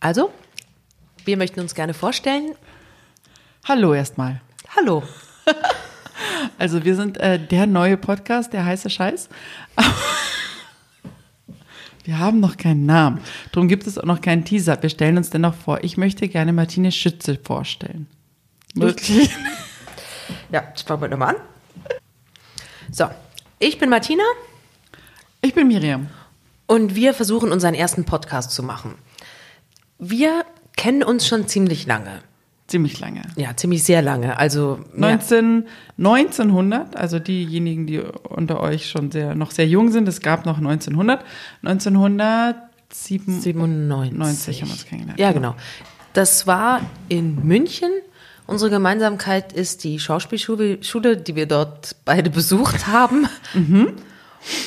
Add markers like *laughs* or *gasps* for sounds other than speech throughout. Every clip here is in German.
Also, wir möchten uns gerne vorstellen. Hallo erstmal. Hallo. *laughs* Also wir sind äh, der neue Podcast, der heiße Scheiß. *laughs* wir haben noch keinen Namen. Darum gibt es auch noch keinen Teaser. Wir stellen uns dennoch vor. Ich möchte gerne Martine Schütze vorstellen. Wirklich? *laughs* ja, jetzt fangen wir nochmal an. So, ich bin Martina. Ich bin Miriam. Und wir versuchen unseren ersten Podcast zu machen. Wir kennen uns schon ziemlich lange. Ziemlich lange. Ja, ziemlich sehr lange. Also 19, 1900, also diejenigen, die unter euch schon sehr, noch sehr jung sind, es gab noch 1900. 1997 haben wir uns kennengelernt. Ja, genau. Das war in München. Unsere Gemeinsamkeit ist die Schauspielschule, Schule, die wir dort beide besucht haben. Mhm.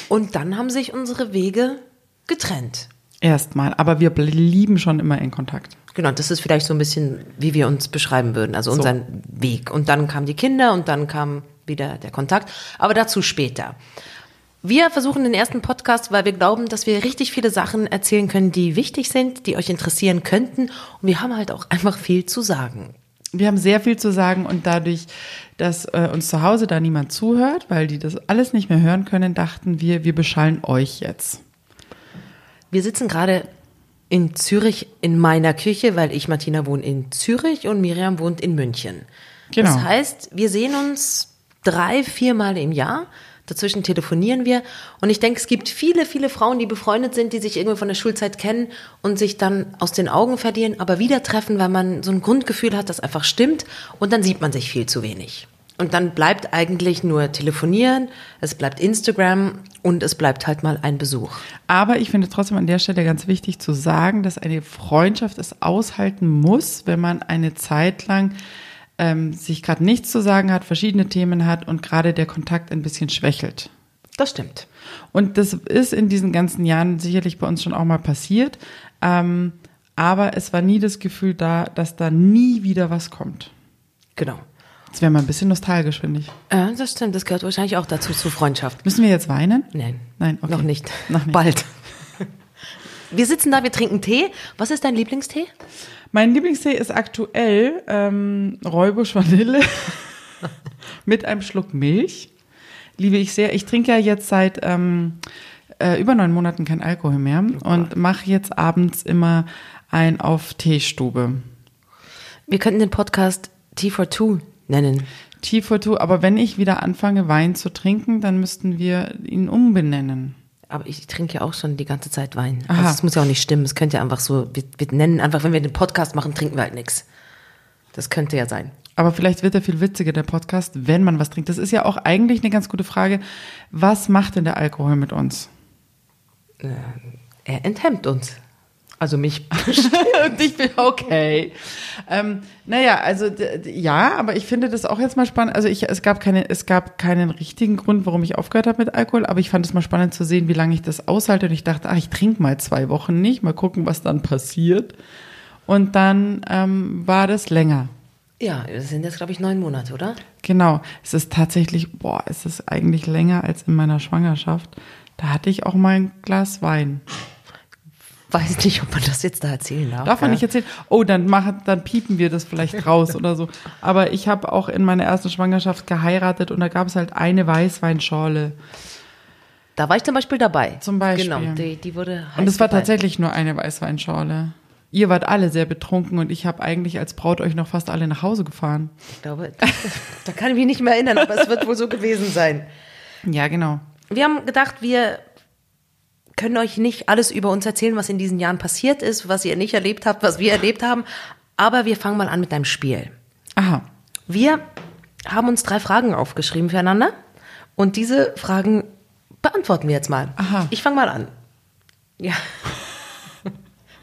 Und dann haben sich unsere Wege getrennt. Erstmal, aber wir blieben schon immer in Kontakt. Genau, das ist vielleicht so ein bisschen, wie wir uns beschreiben würden, also unseren so. Weg. Und dann kamen die Kinder und dann kam wieder der Kontakt, aber dazu später. Wir versuchen den ersten Podcast, weil wir glauben, dass wir richtig viele Sachen erzählen können, die wichtig sind, die euch interessieren könnten. Und wir haben halt auch einfach viel zu sagen. Wir haben sehr viel zu sagen und dadurch, dass äh, uns zu Hause da niemand zuhört, weil die das alles nicht mehr hören können, dachten wir, wir beschallen euch jetzt. Wir sitzen gerade in Zürich in meiner Küche, weil ich, Martina, wohne in Zürich und Miriam wohnt in München. Genau. Das heißt, wir sehen uns drei, viermal im Jahr. Dazwischen telefonieren wir. Und ich denke, es gibt viele, viele Frauen, die befreundet sind, die sich irgendwie von der Schulzeit kennen und sich dann aus den Augen verlieren, aber wieder treffen, weil man so ein Grundgefühl hat, das einfach stimmt. Und dann sieht man sich viel zu wenig. Und dann bleibt eigentlich nur telefonieren, es bleibt Instagram und es bleibt halt mal ein Besuch. Aber ich finde trotzdem an der Stelle ganz wichtig zu sagen, dass eine Freundschaft es aushalten muss, wenn man eine Zeit lang ähm, sich gerade nichts zu sagen hat, verschiedene Themen hat und gerade der Kontakt ein bisschen schwächelt. Das stimmt. Und das ist in diesen ganzen Jahren sicherlich bei uns schon auch mal passiert. Ähm, aber es war nie das Gefühl da, dass da nie wieder was kommt. Genau. Jetzt wäre mal ein bisschen nostalgisch, finde ich. Ja, das stimmt. Das gehört wahrscheinlich auch dazu, zur Freundschaft. Müssen wir jetzt weinen? Nein. Nein, okay. Noch nicht. Noch nicht. Bald. Wir sitzen da, wir trinken Tee. Was ist dein Lieblingstee? Mein Lieblingstee ist aktuell ähm, Räubusch Vanille *laughs* mit einem Schluck Milch. Liebe ich sehr. Ich trinke ja jetzt seit ähm, äh, über neun Monaten kein Alkohol mehr oh und mache jetzt abends immer ein auf Teestube. Wir könnten den Podcast Tea for Two nennen. Two, aber wenn ich wieder anfange, Wein zu trinken, dann müssten wir ihn umbenennen. Aber ich trinke ja auch schon die ganze Zeit Wein. Aha. Also es muss ja auch nicht stimmen. Es könnte ja einfach so, wir, wir nennen einfach, wenn wir den Podcast machen, trinken wir halt nichts. Das könnte ja sein. Aber vielleicht wird er viel witziger, der Podcast, wenn man was trinkt. Das ist ja auch eigentlich eine ganz gute Frage. Was macht denn der Alkohol mit uns? Äh, er enthemmt uns. Also mich. *laughs* und ich bin okay. Ähm, naja, also ja, aber ich finde das auch jetzt mal spannend. Also ich, es gab keine, es gab keinen richtigen Grund, warum ich aufgehört habe mit Alkohol, aber ich fand es mal spannend zu sehen, wie lange ich das aushalte. Und ich dachte, ach, ich trinke mal zwei Wochen nicht, mal gucken, was dann passiert. Und dann ähm, war das länger. Ja, das sind jetzt, glaube ich, neun Monate, oder? Genau. Es ist tatsächlich, boah, es ist eigentlich länger als in meiner Schwangerschaft. Da hatte ich auch mal ein Glas Wein weiß nicht, ob man das jetzt da erzählen darf. Darf man nicht erzählen? Oh, dann machen, dann piepen wir das vielleicht *laughs* raus oder so. Aber ich habe auch in meiner ersten Schwangerschaft geheiratet und da gab es halt eine Weißweinschorle. Da war ich zum Beispiel dabei. Zum Beispiel. Genau, die, die wurde Und es war tatsächlich nur eine Weißweinschorle. Ihr wart alle sehr betrunken und ich habe eigentlich als Braut euch noch fast alle nach Hause gefahren. Ich glaube, *laughs* da kann ich mich nicht mehr erinnern, aber es wird wohl so gewesen sein. Ja, genau. Wir haben gedacht, wir können euch nicht alles über uns erzählen, was in diesen Jahren passiert ist, was ihr nicht erlebt habt, was wir erlebt haben. Aber wir fangen mal an mit einem Spiel. Aha. Wir haben uns drei Fragen aufgeschrieben füreinander und diese Fragen beantworten wir jetzt mal. Aha. Ich fange mal an. Ja. *laughs*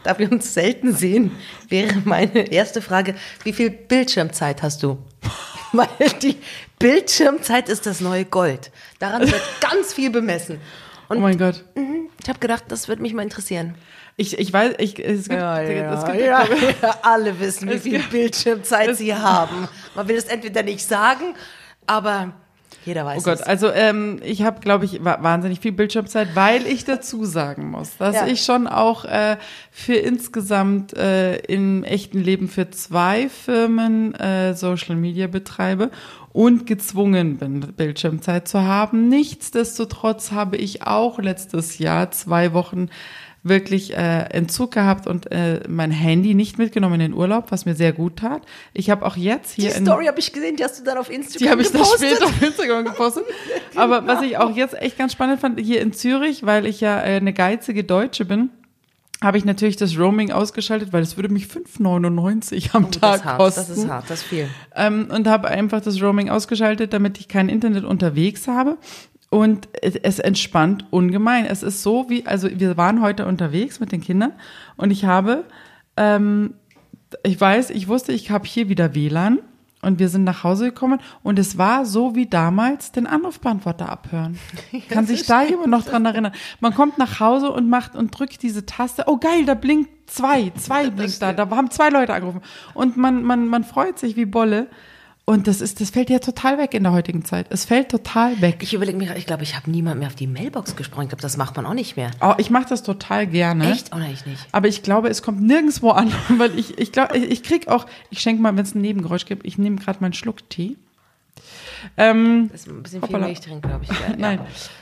da wir uns selten sehen, wäre meine erste Frage, wie viel Bildschirmzeit hast du? *laughs* Weil die Bildschirmzeit ist das neue Gold. Daran wird ganz viel bemessen. Und oh mein Gott. Mhm, ich habe gedacht, das würde mich mal interessieren. Ich, ich weiß, ich, es gibt, ja, ja, es gibt ja, *laughs* *laughs* alle wissen, wie viel Bildschirmzeit sie haben. Man will es entweder nicht sagen, aber Jeder weiß Oh Gott, es. also ähm, ich habe, glaube ich, wa- wahnsinnig viel Bildschirmzeit, weil ich dazu sagen muss, dass Ja. ich schon auch äh, für insgesamt äh, im echten Leben für zwei Firmen äh, Social Media betreibe und gezwungen bin, Bildschirmzeit zu haben. Nichtsdestotrotz habe ich auch letztes Jahr zwei Wochen wirklich äh, Entzug gehabt und äh, mein Handy nicht mitgenommen in den Urlaub, was mir sehr gut tat. Ich habe auch jetzt hier Die Story habe ich gesehen, die hast du dann auf Instagram die habe ich dann gepostet. später auf Instagram gepostet. *laughs* Aber was ich auch jetzt echt ganz spannend fand, hier in Zürich, weil ich ja äh, eine geizige Deutsche bin, habe ich natürlich das Roaming ausgeschaltet, weil es würde mich 5,99 am Oh, Tag hart, kosten. das ist hart, das ist viel. Ähm, und habe einfach das Roaming ausgeschaltet, damit ich kein Internet unterwegs habe. Und es, entspannt ungemein. Es ist so wie, also wir waren heute unterwegs mit den Kindern und ich habe, ähm, ich weiß, ich wusste, ich habe hier wieder WLAN und wir sind nach Hause gekommen und es war so wie damals den Anrufbeantworter abhören. *laughs* Kann sich da jemand noch dran erinnern? Man kommt nach Hause und macht und drückt diese Taste. Oh geil, da blinkt zwei, zwei blinkt da. Da haben zwei Leute angerufen und man man man freut sich wie Bolle. Und das ist, das fällt ja total weg in der heutigen Zeit. Es fällt total weg. Ich überlege mir, ich glaube, ich habe niemand mehr auf die Mailbox gesprochen. Ich glaube, das macht man auch nicht mehr. Oh, ich mache das total gerne. Echt? Oder ich nicht? Aber ich glaube, es kommt nirgendwo an, *laughs* weil ich, ich glaube, ich, ich krieg auch, ich schenke mal, wenn es ein Nebengeräusch gibt, ich nehme gerade meinen Schluck Tee. Ähm, Das ist ein bisschen Hoppala. viel Milch drin, glaube ich. Ja, *laughs* Nein.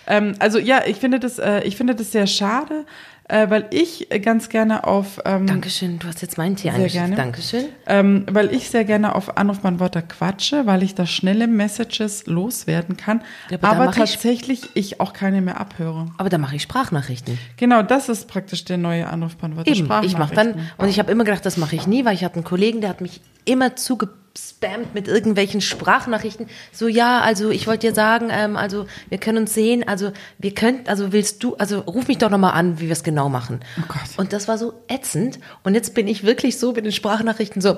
Ja. Ähm, also ja, ich finde das, äh, ich finde das sehr schade, äh, weil ich äh, ganz gerne auf ähm, Dankeschön, du hast jetzt meinen Tee Sehr eingeschickt. gerne. Dankeschön. ähm, weil ich sehr gerne auf Anrufbeantworter quatsche, weil ich da schnelle Messages loswerden kann, Ja, aber aber mach ich- tatsächlich ich auch keine mehr abhöre. Aber da mache ich Sprachnachrichten. Genau, das ist praktisch der neue Anrufbeantworter. Eben, ich mache dann, und ich habe immer gedacht, das mache ich nie, weil ich hatte einen Kollegen, der hat mich immer zugespammt mit irgendwelchen Sprachnachrichten. So, ja, also ich wollte dir sagen, ähm, also wir können uns sehen, also wir können, also willst du, also ruf mich doch nochmal an, wie wir es genau machen. Oh Gott. Und das war so ätzend. Und jetzt bin ich wirklich so mit den Sprachnachrichten so,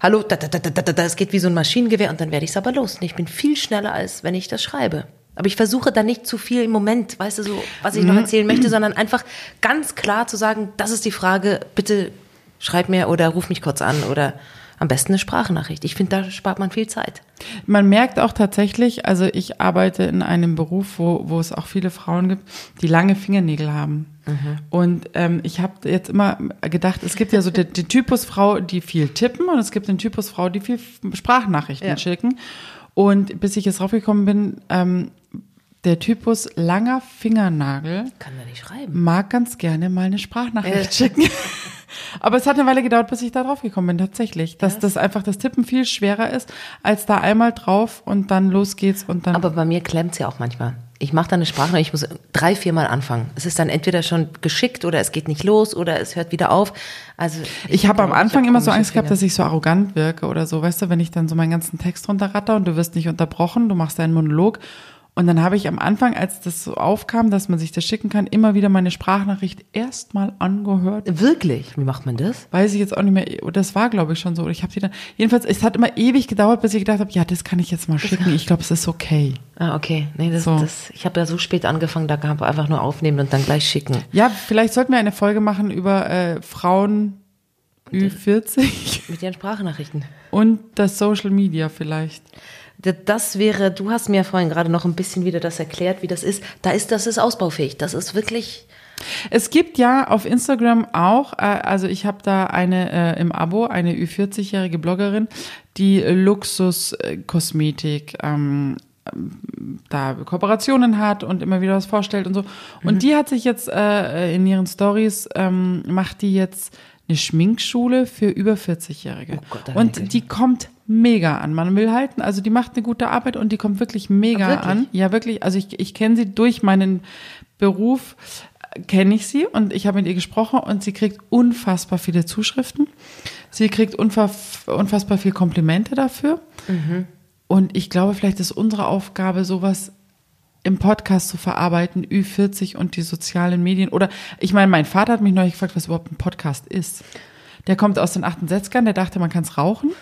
hallo, da, da, da, da, da, da, es geht wie so ein Maschinengewehr und dann werde ich es aber los. Und ich bin viel schneller, als wenn ich das schreibe. Aber ich versuche da nicht zu viel im Moment, weißt du, so, was ich noch Mhm. erzählen möchte, sondern einfach ganz klar zu sagen, das ist die Frage, bitte schreib mir oder ruf mich kurz an oder am besten eine Sprachnachricht. Ich finde, da spart man viel Zeit. Man merkt auch tatsächlich, also ich arbeite in einem Beruf, wo, wo es auch viele Frauen gibt, die lange Fingernägel haben. Und ähm, ich habe jetzt immer gedacht, es gibt ja so den, den Typus Frau, die viel tippen und es gibt den Typus Frau, die viel Sprachnachrichten Ja. schicken. Und bis ich jetzt draufgekommen bin, ähm, der Typus langer Fingernagel Kann da nicht schreiben. mag ganz gerne mal eine Sprachnachricht Äh. schicken. *laughs* Aber es hat eine Weile gedauert, bis ich da drauf gekommen bin, tatsächlich. Dass das einfach das Tippen viel schwerer ist, als da einmal drauf und dann los geht's und dann. Aber bei mir klemmt's ja auch manchmal. Ich mache dann eine Sprachnachricht, ich muss drei, viermal anfangen. Es ist dann entweder schon geschickt oder es geht nicht los oder es hört wieder auf. Also ich habe am Anfang immer so Angst gehabt, dass ich so arrogant wirke oder so, weißt du, wenn ich dann so meinen ganzen Text runterratter und du wirst nicht unterbrochen, du machst deinen Monolog. Und dann habe ich am Anfang, als das so aufkam, dass man sich das schicken kann, immer wieder meine Sprachnachricht erstmal angehört. Wirklich? Wie macht man das? Weiß ich jetzt auch nicht mehr. Das war, glaube ich, schon so. Ich habe die dann. Jedenfalls, es hat immer ewig gedauert, bis ich gedacht habe, ja, das kann ich jetzt mal schicken. Ich glaube, es ist okay. Ah, okay. Nee, das, So. das, ich habe ja so spät angefangen, da gab einfach nur aufnehmen und dann gleich schicken. Ja, vielleicht sollten wir eine Folge machen über äh, Frauen Ü40 Mit ihren Sprachnachrichten. und das Social Media vielleicht. Das wäre, du hast mir vorhin gerade noch ein bisschen wieder das erklärt, wie das ist. Da ist, das ist ausbaufähig. Das ist wirklich, Es gibt ja auf Instagram auch, äh, also ich habe da eine äh, im Abo, eine Ü40-jährige Bloggerin, die Luxuskosmetik ähm, da Kooperationen hat und immer wieder was vorstellt und so. Und die hat sich jetzt äh, in ihren Stories ähm, macht die jetzt eine Schminkschule für über 40-Jährige. Oh und die kommt mega an. Man will halten, also die macht eine gute Arbeit und die kommt wirklich mega wirklich? an. Ja, wirklich. Also ich, ich kenne sie durch meinen Beruf, äh, kenne ich sie und ich habe mit ihr gesprochen und sie kriegt unfassbar viele Zuschriften. Sie kriegt unfass, unfassbar viel Komplimente dafür. Und ich glaube, vielleicht ist unsere Aufgabe, sowas im Podcast zu verarbeiten, Ü40 und die sozialen Medien. Oder ich meine, mein Vater hat mich neulich gefragt, was überhaupt ein Podcast ist. Der kommt aus den 68ern, der dachte, man kann es rauchen.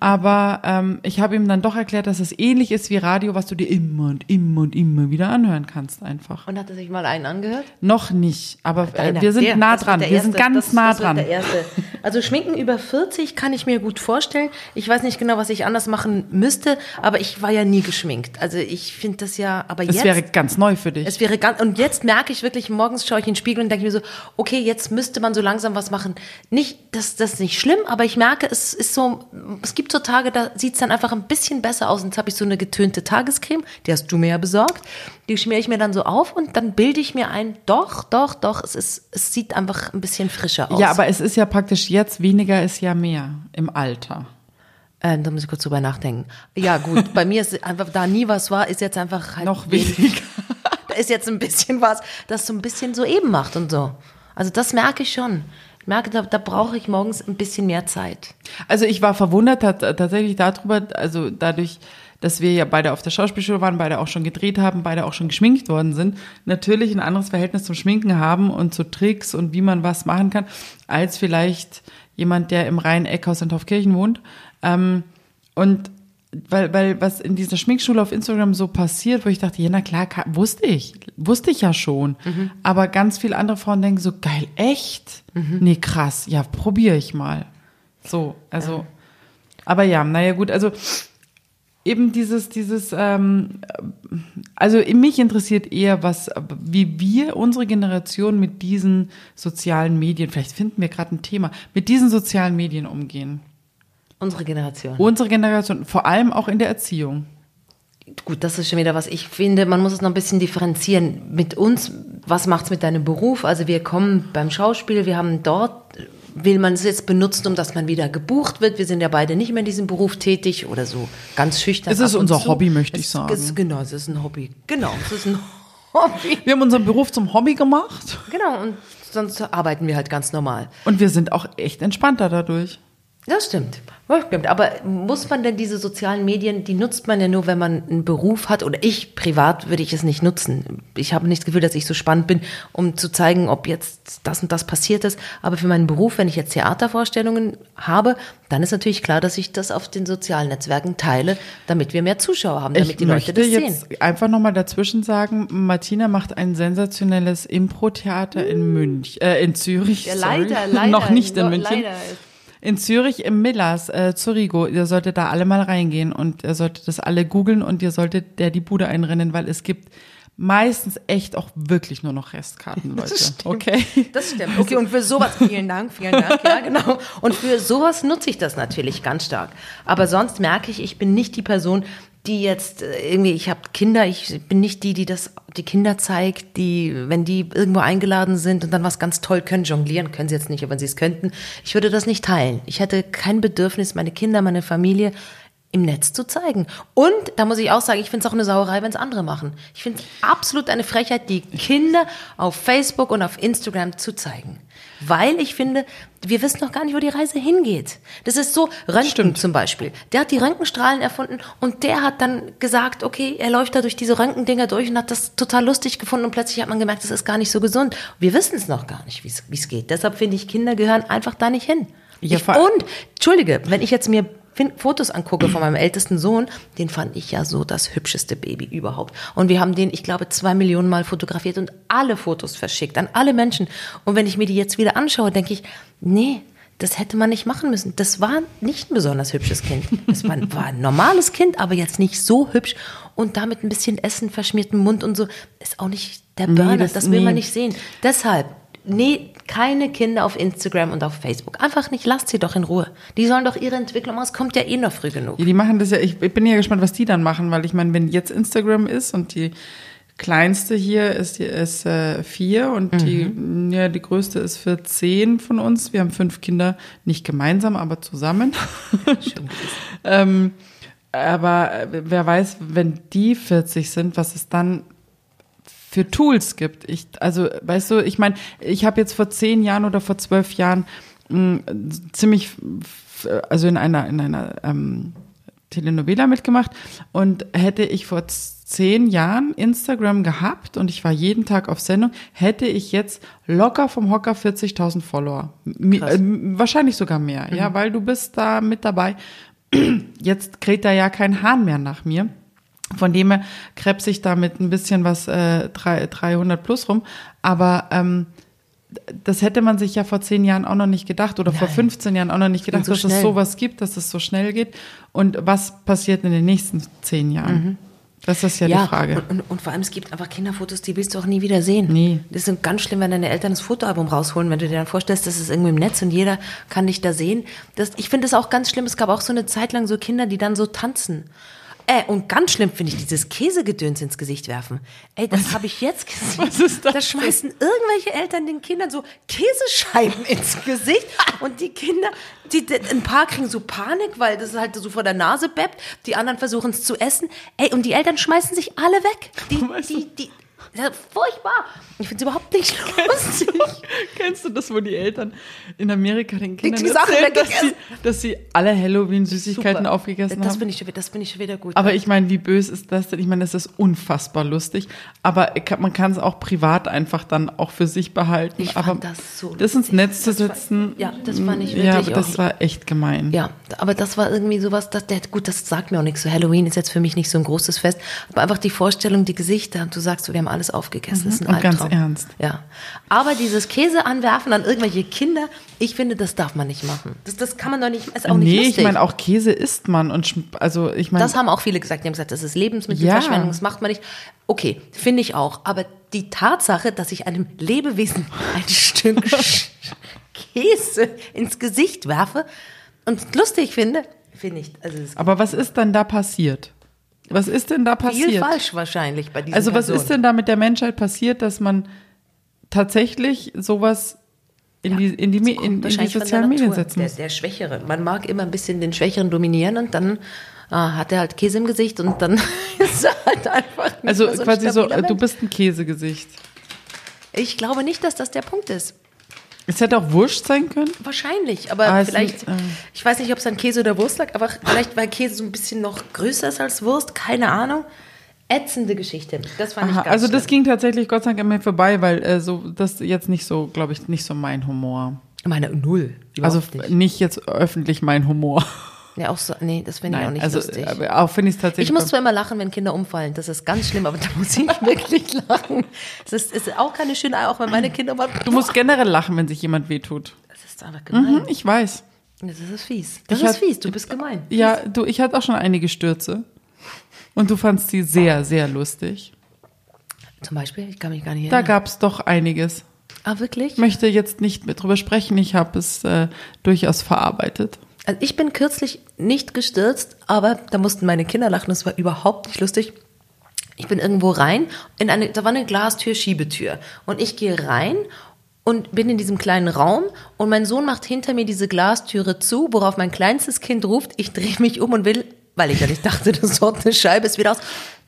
Aber ähm, ich habe ihm dann doch erklärt, dass es ähnlich ist wie Radio, was du dir immer und immer und immer wieder anhören kannst einfach. Und hat er sich mal einen angehört? Noch nicht, aber äh, wir sind der, nah dran. Wir erste, sind ganz das, nah das dran. Also Schminken über 40 kann ich mir gut vorstellen. Ich weiß nicht genau, was ich anders machen müsste, aber ich war ja nie geschminkt. Also ich finde das ja, aber jetzt. Es wäre ganz neu für dich. Es wäre ganz, und jetzt merke ich wirklich, morgens schaue ich in den Spiegel und denke mir so, okay, jetzt müsste man so langsam was machen. Nicht, das, das ist nicht schlimm, aber ich merke, es ist so, es gibt so Tage, da sieht es dann einfach ein bisschen besser aus. Und jetzt habe ich so eine getönte Tagescreme, die hast du mir ja besorgt. Die schmiere ich mir dann so auf und dann bilde ich mir ein, doch, doch, doch, es, ist, es sieht einfach ein bisschen frischer aus. Ja, aber es ist ja praktisch jetzt weniger ist ja mehr im Alter. Äh, da muss ich kurz drüber nachdenken. Ja, gut, *laughs* bei mir ist einfach, da nie was war, ist jetzt einfach halt noch weniger. *laughs* da ist jetzt ein bisschen was, das so ein bisschen so eben macht und so. Also das merke ich schon. Ich merke, da, da brauche ich morgens ein bisschen mehr Zeit. Also ich war verwundert tatsächlich darüber, also dadurch, dass wir ja beide auf der Schauspielschule waren, beide auch schon gedreht haben, beide auch schon geschminkt worden sind, natürlich ein anderes Verhältnis zum Schminken haben und zu Tricks und wie man was machen kann, als vielleicht jemand, der im Rhein-Eckhaus in Taufkirchen wohnt. Ähm, und weil, weil was in dieser Schminkschule auf Instagram so passiert, wo ich dachte, ja, na klar, wusste ich, wusste ich ja schon. Mhm. Aber ganz viele andere Frauen denken so, geil, echt? Mhm. Nee, krass, ja, probiere ich mal. So, also, ja. aber ja, naja, gut, also eben dieses, dieses, ähm, also mich interessiert eher, was, wie wir, unsere Generation mit diesen sozialen Medien, vielleicht finden wir gerade ein Thema, mit diesen sozialen Medien umgehen. Unsere Generation. Unsere Generation, vor allem auch in der Erziehung. Gut, das ist schon wieder was. Ich finde, man muss es noch ein bisschen differenzieren. Mit uns, was macht es mit deinem Beruf? Also wir kommen beim Schauspiel, wir haben dort, will man es jetzt benutzen, um dass man wieder gebucht wird. Wir sind ja beide nicht mehr in diesem Beruf tätig oder so ganz schüchtern. Es ist unser zu. Hobby, möchte ich sagen. Es, genau, es ist ein Hobby. Genau, es ist ein *laughs* Hobby. Wir haben unseren Beruf zum Hobby gemacht. Genau, und sonst arbeiten wir halt ganz normal. Und wir sind auch echt entspannter dadurch. Das stimmt. Das stimmt. Aber muss man denn diese sozialen Medien, die nutzt man ja nur, wenn man einen Beruf hat? Oder ich privat würde ich es nicht nutzen. Ich habe nicht das Gefühl, dass ich so spannend bin, um zu zeigen, ob jetzt das und das passiert ist. Aber für meinen Beruf, wenn ich jetzt Theatervorstellungen habe, dann ist natürlich klar, dass ich das auf den sozialen Netzwerken teile, damit wir mehr Zuschauer haben, damit ich die Leute das sehen. Jetzt einfach nochmal dazwischen sagen, Martina macht ein sensationelles Impro-Theater in München, äh, in Zürich. Ja, leider, *laughs* leider. Noch nicht in München. Leider in Zürich im Millers, äh, Zurigo. Ihr solltet da alle mal reingehen und ihr solltet das alle googeln und ihr solltet der die Bude einrennen, weil es gibt meistens echt auch wirklich nur noch Restkarten, Leute. Das stimmt. Okay. Das stimmt. Okay, und für sowas, vielen Dank, vielen Dank, ja, genau. Und für sowas nutze ich das natürlich ganz stark. Aber sonst merke ich, ich bin nicht die Person, die jetzt äh, irgendwie, ich habe Kinder, ich bin nicht die, die das die Kinder zeigt, die, wenn die irgendwo eingeladen sind und dann was ganz toll können, jonglieren können sie jetzt nicht, aber wenn sie es könnten, ich würde das nicht teilen. Ich hätte kein Bedürfnis, meine Kinder, meine Familie im Netz zu zeigen. Und da muss ich auch sagen, ich finde es auch eine Sauerei, wenn es andere machen. Ich finde es absolut eine Frechheit, die Kinder auf Facebook und auf Instagram zu zeigen. Weil ich finde, wir wissen noch gar nicht, wo die Reise hingeht. Das ist so, Röntgen Stimmt. zum Beispiel. Der hat die Röntgenstrahlen erfunden und der hat dann gesagt, okay, er läuft da durch diese Röntgendinger durch und hat das total lustig gefunden und plötzlich hat man gemerkt, das ist gar nicht so gesund. Wir wissen es noch gar nicht, wie es geht. Deshalb finde ich, Kinder gehören einfach da nicht hin. Ja, ich, und, Entschuldige, wenn ich jetzt mir Fotos angucke von meinem ältesten Sohn, den fand ich ja so das hübscheste Baby überhaupt. Und wir haben den, ich glaube, zwei Millionen Mal fotografiert und alle Fotos verschickt an alle Menschen. Und wenn ich mir die jetzt wieder anschaue, denke ich, nee, das hätte man nicht machen müssen. Das war nicht ein besonders hübsches Kind. Das war, war ein normales Kind, aber jetzt nicht so hübsch und damit ein bisschen Essen, verschmierten Mund und so. Ist auch nicht der Burner. Nee, das, das will nee. man nicht sehen. Deshalb nee, keine Kinder auf Instagram und auf Facebook. Einfach nicht, lasst sie doch in Ruhe. Die sollen doch ihre Entwicklung machen. Es kommt ja eh noch früh genug. Ja, die machen das ja, ich, ich bin ja gespannt, was die dann machen, weil ich meine, wenn jetzt Instagram ist und die kleinste hier ist, ist äh, vier und mhm. die, ja, die größte ist für zehn von uns. Wir haben fünf Kinder, nicht gemeinsam, aber zusammen. *laughs* ähm, aber äh, wer weiß, wenn die 40 sind, was es dann für Tools gibt. Ich, also, weißt du, ich meine, ich habe jetzt vor zehn Jahren oder vor zwölf Jahren mh, hm, ziemlich, also in einer, in einer ähm, Telenovela mitgemacht und hätte ich vor zehn Jahren Instagram gehabt und ich war jeden Tag auf Sendung, hätte ich jetzt locker vom Hocker 40.000 Follower. Äh, wahrscheinlich sogar mehr, mhm. ja, weil du bist da mit dabei. *clears throat* Jetzt kräht da ja kein Hahn mehr nach mir. Von dem her krebs ich da mit ein bisschen was äh, 300 plus rum. Aber ähm, das hätte man sich ja vor zehn Jahren auch noch nicht gedacht oder Nein. vor 15 Jahren auch noch nicht gedacht, so dass schnell. es sowas gibt, dass es so schnell geht. Und was passiert in den nächsten zehn Jahren? Mhm. Das ist ja, ja die Frage. Und, und, und, vor allem, es gibt einfach Kinderfotos, die willst du auch nie wieder sehen. Nie. Das ist ganz schlimm, wenn deine Eltern das Fotoalbum rausholen, wenn du dir dann vorstellst, das ist irgendwie im Netz und jeder kann dich da sehen. Das, ich finde das auch ganz schlimm. Es gab auch so eine Zeit lang so Kinder, die dann so tanzen. Äh, und ganz schlimm finde ich dieses Käsegedöns ins Gesicht werfen. Ey, das habe ich jetzt gesehen. Was ist das? Da schmeißen irgendwelche Eltern den Kindern so Käsescheiben ins Gesicht *laughs* und die Kinder, die, die, ein paar kriegen so Panik, weil das halt so vor der Nase beppt. Die anderen versuchen es zu essen. Ey, und die Eltern schmeißen sich alle weg. Die, die, die, das ist furchtbar. Ich finde es überhaupt nicht *laughs* lustig. Kennst du, kennst du das, wo die Eltern in Amerika den Kindern die erzählen, dass sie, dass sie alle Halloween-Süßigkeiten aufgegessen das haben? Bin ich, das finde ich schon wieder gut. Aber ich meine, wie böse ist das denn? Ich meine, das ist unfassbar lustig. Aber man kann es auch privat einfach dann auch für sich behalten. Ich aber fand das so Das ins Netz zu setzen. ja, das fand ich wirklich Ja, das war echt gemein. Ja, aber das war irgendwie sowas, dass der, gut, das sagt mir auch nichts. So Halloween ist jetzt für mich nicht so ein großes Fest. Aber einfach die Vorstellung, die Gesichter. Und du sagst, wir haben alles aufgegessen. Mhm. Das ist ein Und ganz ernst. Ja. Aber dieses Käse anwerfen an irgendwelche Kinder, ich finde, das darf man nicht machen. Das, das kann man doch nicht, ist auch nee, nicht lustig. ich meine, auch Käse isst man und also ich meine. Das haben auch viele gesagt. Die haben gesagt, das ist Lebensmittelverschwendung, ja. das macht man nicht. Okay, finde ich auch. Aber die Tatsache, dass ich einem Lebewesen ein *laughs* Stück Käse ins Gesicht werfe und lustig finde, finde ich. Also Aber was ist dann da passiert? Was ist denn da passiert? Viel falsch wahrscheinlich bei diesen Also was Personen. ist denn da mit der Menschheit passiert, dass man tatsächlich sowas in, ja, die, in, die, in, in die sozialen Medien setzen muss? Der, der Schwächere. Man mag immer ein bisschen den Schwächeren dominieren und dann ah, hat er halt Käse im Gesicht und dann *laughs* ist er halt einfach Also so quasi so, Mensch. du bist ein Käsegesicht. Ich glaube nicht, dass das der Punkt ist. Es hätte auch Wurst sein können? Wahrscheinlich, aber ah, vielleicht, äh ich weiß nicht, ob es an Käse oder Wurst lag, aber vielleicht, weil Käse so ein bisschen noch größer ist als Wurst, keine Ahnung. Ätzende Geschichte. Das fand Aha, ich ganz Also das schlimm. ging tatsächlich Gott sei Dank an mir vorbei, weil äh, so das jetzt nicht so, glaube ich, nicht so mein Humor. Meine Null. Also nicht. nicht jetzt öffentlich mein Humor. *laughs* Ja, auch so, nee, das finde ich auch nicht also, lustig. auch finde ich tatsächlich. Ich muss zwar immer lachen, wenn Kinder umfallen. Das ist ganz schlimm, aber da muss ich *laughs* wirklich lachen. Es ist, ist auch keine schöne, auch wenn meine Kinder mal. Du musst generell lachen, wenn sich jemand wehtut. Das ist einfach gemein. Mhm, ich weiß. Das ist fies. Das ich ist hat, fies, du bist gemein. Ja, du, ich hatte auch schon einige Stürze. Und du fandst sie sehr, sehr lustig. Zum Beispiel? Ich kann mich gar nicht erinnern. Da gab es doch einiges. Ah, wirklich? Ich möchte jetzt nicht mehr drüber sprechen. Ich habe es äh, durchaus verarbeitet. Also ich bin kürzlich nicht gestürzt, aber da mussten meine Kinder lachen, das war überhaupt nicht lustig. Ich bin irgendwo rein, in eine, da war eine Glastür, Schiebetür. Und ich gehe rein und bin in diesem kleinen Raum und mein Sohn macht hinter mir diese Glastüre zu, worauf mein kleinstes Kind ruft, ich drehe mich um und will, weil ich ja nicht dachte, das dort eine Scheibe ist wieder aus.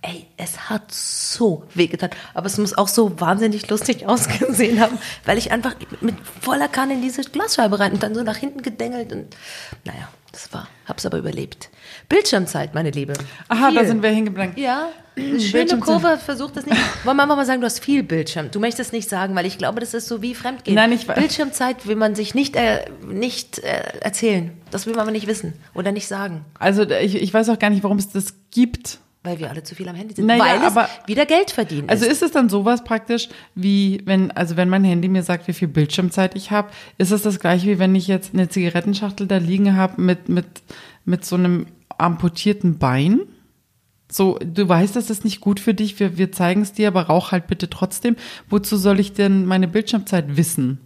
Ey, es hat so wehgetan. Aber es muss auch so wahnsinnig lustig *laughs* ausgesehen haben, weil ich einfach mit voller Kanne in diese Glasscheibe rein und dann so nach hinten gedengelt und naja, das war, hab's aber überlebt. Bildschirmzeit, meine Liebe. Aha, viel. da sind wir hingeblieben. Ja, schöne Kurve, versuch das nicht. *laughs* Wollen wir einfach mal sagen, du hast viel Bildschirm. Du möchtest nicht sagen, weil ich glaube, das ist so wie Fremdgehen. Nein, ich weiß. Bildschirmzeit will man sich nicht, äh, nicht äh, erzählen. Das will man aber nicht wissen oder nicht sagen. Also ich, ich weiß auch gar nicht, warum es das gibt. Weil wir alle zu viel am Handy sind. Naja, weil aber, es wieder Geld verdienen Also ist es dann sowas praktisch, wie wenn, also wenn mein Handy mir sagt, wie viel Bildschirmzeit ich habe, ist es das gleiche, wie wenn ich jetzt eine Zigarettenschachtel da liegen habe mit, mit, mit so einem amputierten Bein? So, du weißt, das ist nicht gut für dich, wir, wir zeigen es dir, aber rauch halt bitte trotzdem. Wozu soll ich denn meine Bildschirmzeit wissen?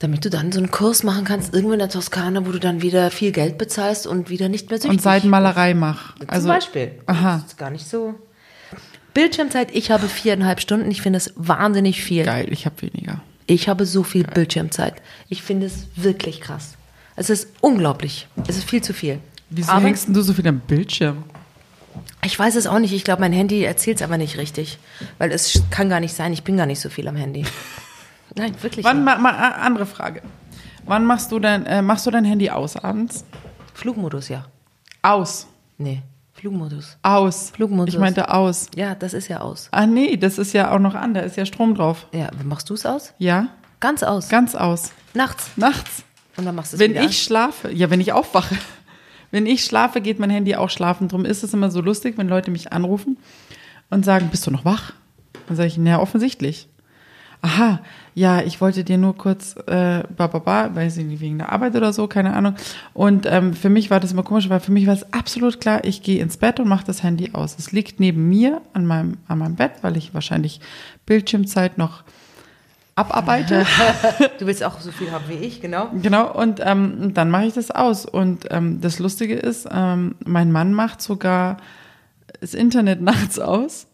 Damit du dann so einen Kurs machen kannst, irgendwo in der Toskana, wo du dann wieder viel Geld bezahlst und wieder nicht mehr süchtig Und Seitenmalerei mach. Also, Zum Beispiel. Aha. Das ist gar nicht so. Bildschirmzeit, ich habe viereinhalb Stunden. Ich finde es wahnsinnig viel. Geil, ich habe weniger. Ich habe so viel Geil. Bildschirmzeit. Ich finde es wirklich krass. Es ist unglaublich. Es ist viel zu viel. Wieso aber, hängst du so viel am Bildschirm? Ich weiß es auch nicht. Ich glaube, mein Handy erzählt es aber nicht richtig. Weil es kann gar nicht sein. Ich bin gar nicht so viel am Handy. *laughs* Nein, wirklich. Wann, ma, ma, andere Frage. Wann machst du dein, äh, machst du dein Handy aus abends? Flugmodus, ja. Aus? Nee, Flugmodus. Aus. Flugmodus. Ich meinte aus. Ja, das ist ja aus. Ah nee, das ist ja auch noch an, da ist ja Strom drauf. Ja, machst du es aus? Ja, Ganz aus. ganz aus. Nachts. Nachts. Und dann machst du es Wenn ich schlafe, ja, wenn ich aufwache. Wenn ich schlafe, geht mein Handy auch schlafen. Drum ist es immer so lustig, wenn Leute mich anrufen und sagen, bist du noch wach? Dann sage ich, naja, offensichtlich. Aha, ja, ich wollte dir nur kurz, äh, ba, ba, ba, weiß ich nicht, wegen der Arbeit oder so, keine Ahnung. Und ähm, für mich war das immer komisch, weil für mich war es absolut klar, ich gehe ins Bett und mache das Handy aus. Es liegt neben mir an meinem, an meinem Bett, weil ich wahrscheinlich Bildschirmzeit noch abarbeite. *laughs* Du willst auch so viel haben wie ich, genau. Genau, und ähm, dann mache ich das aus. Und ähm, das Lustige ist, ähm, mein Mann macht sogar das Internet *laughs* nachts aus.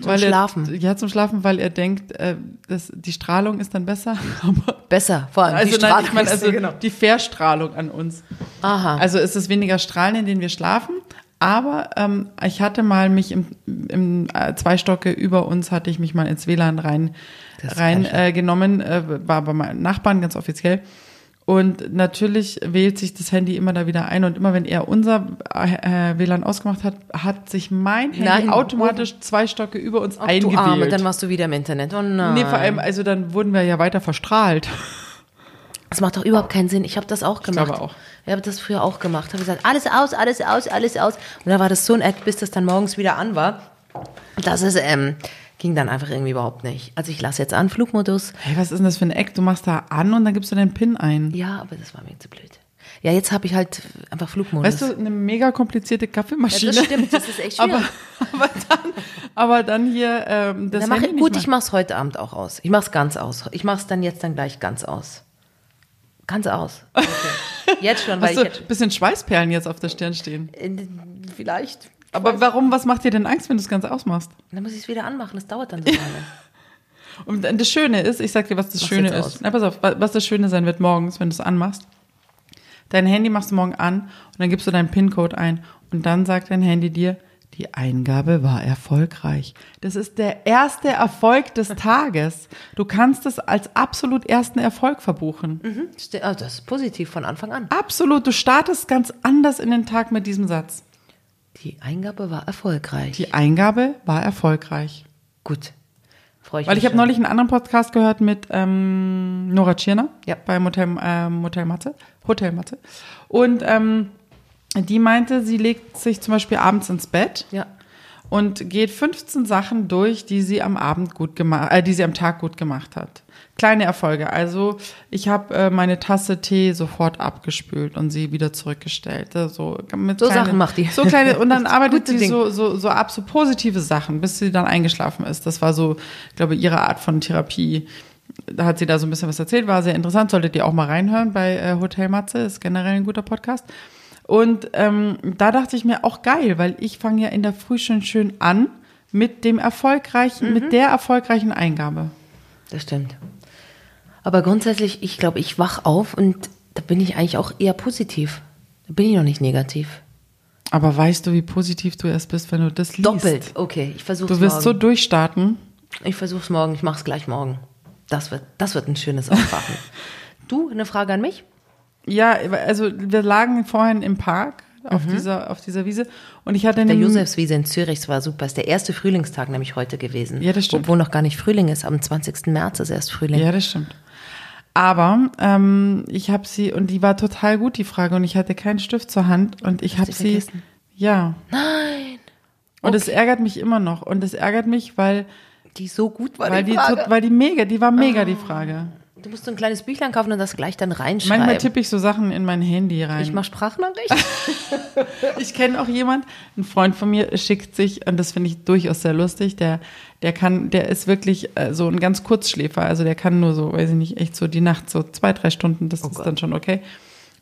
Zum Schlafen. Er, ja, zum Schlafen, weil er denkt, äh, das, die Strahlung ist dann besser. *laughs* Besser, vor allem also, die nein, Strahlung. ich meine, also genau. die Verstrahlung an uns. Aha. Also ist es weniger Strahlen, in denen wir schlafen. Aber ähm, ich hatte mal mich im, im äh, zwei Stocke über uns hatte ich mich mal ins WLAN rein Das rein kann ich äh, äh, war bei meinen Nachbarn ganz offiziell. Und natürlich wählt sich das Handy immer da wieder ein und immer wenn er unser äh, WLAN ausgemacht hat, hat sich mein Handy Nein, automatisch zwei Stocke über uns Ach, du eingewählt. Arme, dann warst du wieder im Internet. Oh nein. nee, vor allem, also dann wurden wir ja weiter verstrahlt. Das macht doch überhaupt keinen Sinn. Ich habe das auch gemacht. glaube auch. Ich habe das früher auch gemacht. Habe gesagt, alles aus, alles aus, alles aus. Und da war das so ein Act, bis das dann morgens wieder an war. Das ist, ähm, ging dann einfach irgendwie überhaupt nicht. Also ich lasse jetzt an, Flugmodus. Hey, was ist denn das für ein Eck? Du machst da an und dann gibst du deinen PIN ein. Ja, aber das war mir zu blöd. Ja, jetzt habe ich halt einfach Flugmodus. Weißt du, eine mega komplizierte Kaffeemaschine. ja, das stimmt, das ist echt schwierig. *laughs* aber, aber, dann, aber dann hier ähm, das Dann mach ich, gut, ich mach's heute Abend auch aus. Ich mach's ganz aus. Ich mach's dann jetzt dann gleich ganz aus. Ganz aus. *laughs* Okay. Jetzt schon, weil Hast du ein bisschen Schweißperlen jetzt auf der Stirn stehen? äh, vielleicht. Aber warum, was macht dir denn Angst, wenn du es ganz ausmachst? Dann muss ich es wieder anmachen. Das dauert dann so lange. *laughs* Und das Schöne ist, ich sag dir, was das Mach's Schöne ist. aus. Na, pass auf, wa- was das Schöne sein wird morgens, wenn du es anmachst. Dein Handy machst du morgen an und dann gibst du deinen PIN-Code ein und dann sagt dein Handy dir, die Eingabe war erfolgreich. Das ist der erste Erfolg des *laughs* Tages. Du kannst es als absolut ersten Erfolg verbuchen. Mhm. Ah, das ist positiv von Anfang an. Absolut, du startest ganz anders in den Tag mit diesem Satz. Die Eingabe war erfolgreich. Die Eingabe war erfolgreich. Gut. Freue ich Weil mich ich habe neulich einen anderen Podcast gehört mit ähm, Nora Tschirner Ja. beim Hotel, ähm, Hotel Matze. Hotel Matze. Und ähm, die meinte, sie legt sich zum Beispiel abends ins Bett Ja. und geht 15 Sachen durch, die sie am Abend gut gemacht, äh, die sie am Tag gut gemacht hat. Kleine Erfolge. Also ich habe äh, meine Tasse Tee sofort abgespült und sie wieder zurückgestellt. Äh, So, mit So kleine, Sachen macht die. So kleine und dann *laughs* arbeitet sie Ding. so, so, so ab, so positive Sachen, bis sie dann eingeschlafen ist. Das war so, ich glaube, ihre Art von Therapie. Da hat sie da so ein bisschen was erzählt, war sehr interessant. Solltet ihr auch mal reinhören bei äh, Hotel Matze, ist generell ein guter Podcast. Und ähm, da dachte ich mir auch geil, weil ich fange ja in der Früh schon schön an mit dem erfolgreichen, mit der erfolgreichen Eingabe. Das stimmt. Aber grundsätzlich, ich glaube, ich wach auf und da bin ich eigentlich auch eher positiv. Da bin ich noch nicht negativ. Aber weißt du, wie positiv du erst bist, wenn du das liest? Doppelt. Okay, ich versuche Du wirst so morgen. durchstarten. ich versuche es morgen. Ich mache es gleich morgen. Das wird, das wird ein schönes Aufwachen. *laughs* du, eine Frage an mich? Ja, also wir lagen vorhin im Park auf, dieser, auf dieser Wiese und ich hatte Mhm. Der Josefswiese in Zürich, es war super. Es ist der erste Frühlingstag nämlich heute gewesen. Ja, das stimmt. Obwohl noch gar nicht Frühling ist. Am 20. März ist erst Frühling. Ja, das stimmt. Aber ähm, ich habe sie und die war total gut die Frage und ich hatte keinen Stift zur Hand und ich habe sie vergessen? ja Nein. und es ärgert mich immer noch und es ärgert mich, weil Die so gut war weil die die Frage. weil die mega, die war mega die Frage. Du musst so ein kleines Büchlein kaufen und das gleich dann reinschreiben. Manchmal tippe ich so Sachen in mein Handy rein. ich mache Sprachnachrichten. *laughs* Ich kenne auch jemand, ein Freund von mir schickt sich, und das finde ich durchaus sehr lustig, der, der kann, der ist wirklich äh, so ein ganz Kurzschläfer, also der kann nur so, weiß ich nicht, echt so die Nacht so zwei, drei Stunden, das ist Gott. dann schon okay.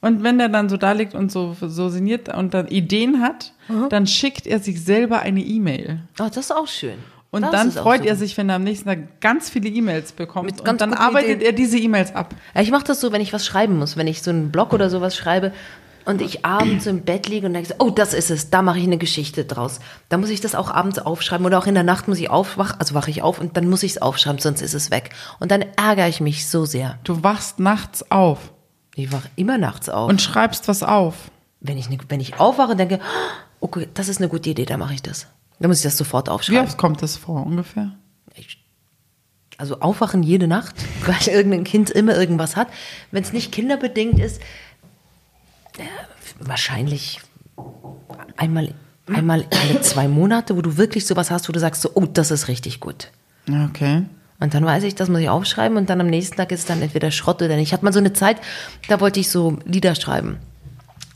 Und wenn der dann so da liegt und so, so sinniert und dann Ideen hat, dann schickt er sich selber eine E-Mail. Oh, das ist auch schön. Und das dann freut super. er sich, wenn er am nächsten Tag ganz viele E-Mails bekommt. Und dann arbeitet Ideen. er diese E-Mails ab. Ja, ich mache das so, wenn ich was schreiben muss, wenn ich so einen Blog oder sowas schreibe und ich abends im Bett liege und denke, so, oh, das ist es, da mache ich eine Geschichte draus. Da muss ich das auch abends aufschreiben oder auch in der Nacht muss ich aufwach, also wache ich auf und dann muss ich es aufschreiben, sonst ist es weg. Und dann ärgere ich mich so sehr. Du wachst nachts auf Ich wache immer nachts auf. und schreibst was auf. wenn ich, ne- wenn ich aufwache und denke, "Oh, okay, das ist eine gute Idee, da mache ich das. Da muss ich das sofort aufschreiben. Wie oft kommt das vor ungefähr? also aufwachen jede Nacht, *laughs* weil irgendein Kind immer irgendwas hat. Wenn es nicht kinderbedingt ist, äh, wahrscheinlich einmal, einmal alle zwei Monate, wo du wirklich sowas hast, wo du sagst so, oh, das ist richtig gut. Okay. Und dann weiß ich, das muss ich aufschreiben und dann am nächsten Tag ist es dann entweder Schrott oder nicht. Ich hatte mal so eine Zeit, da wollte ich so Lieder schreiben.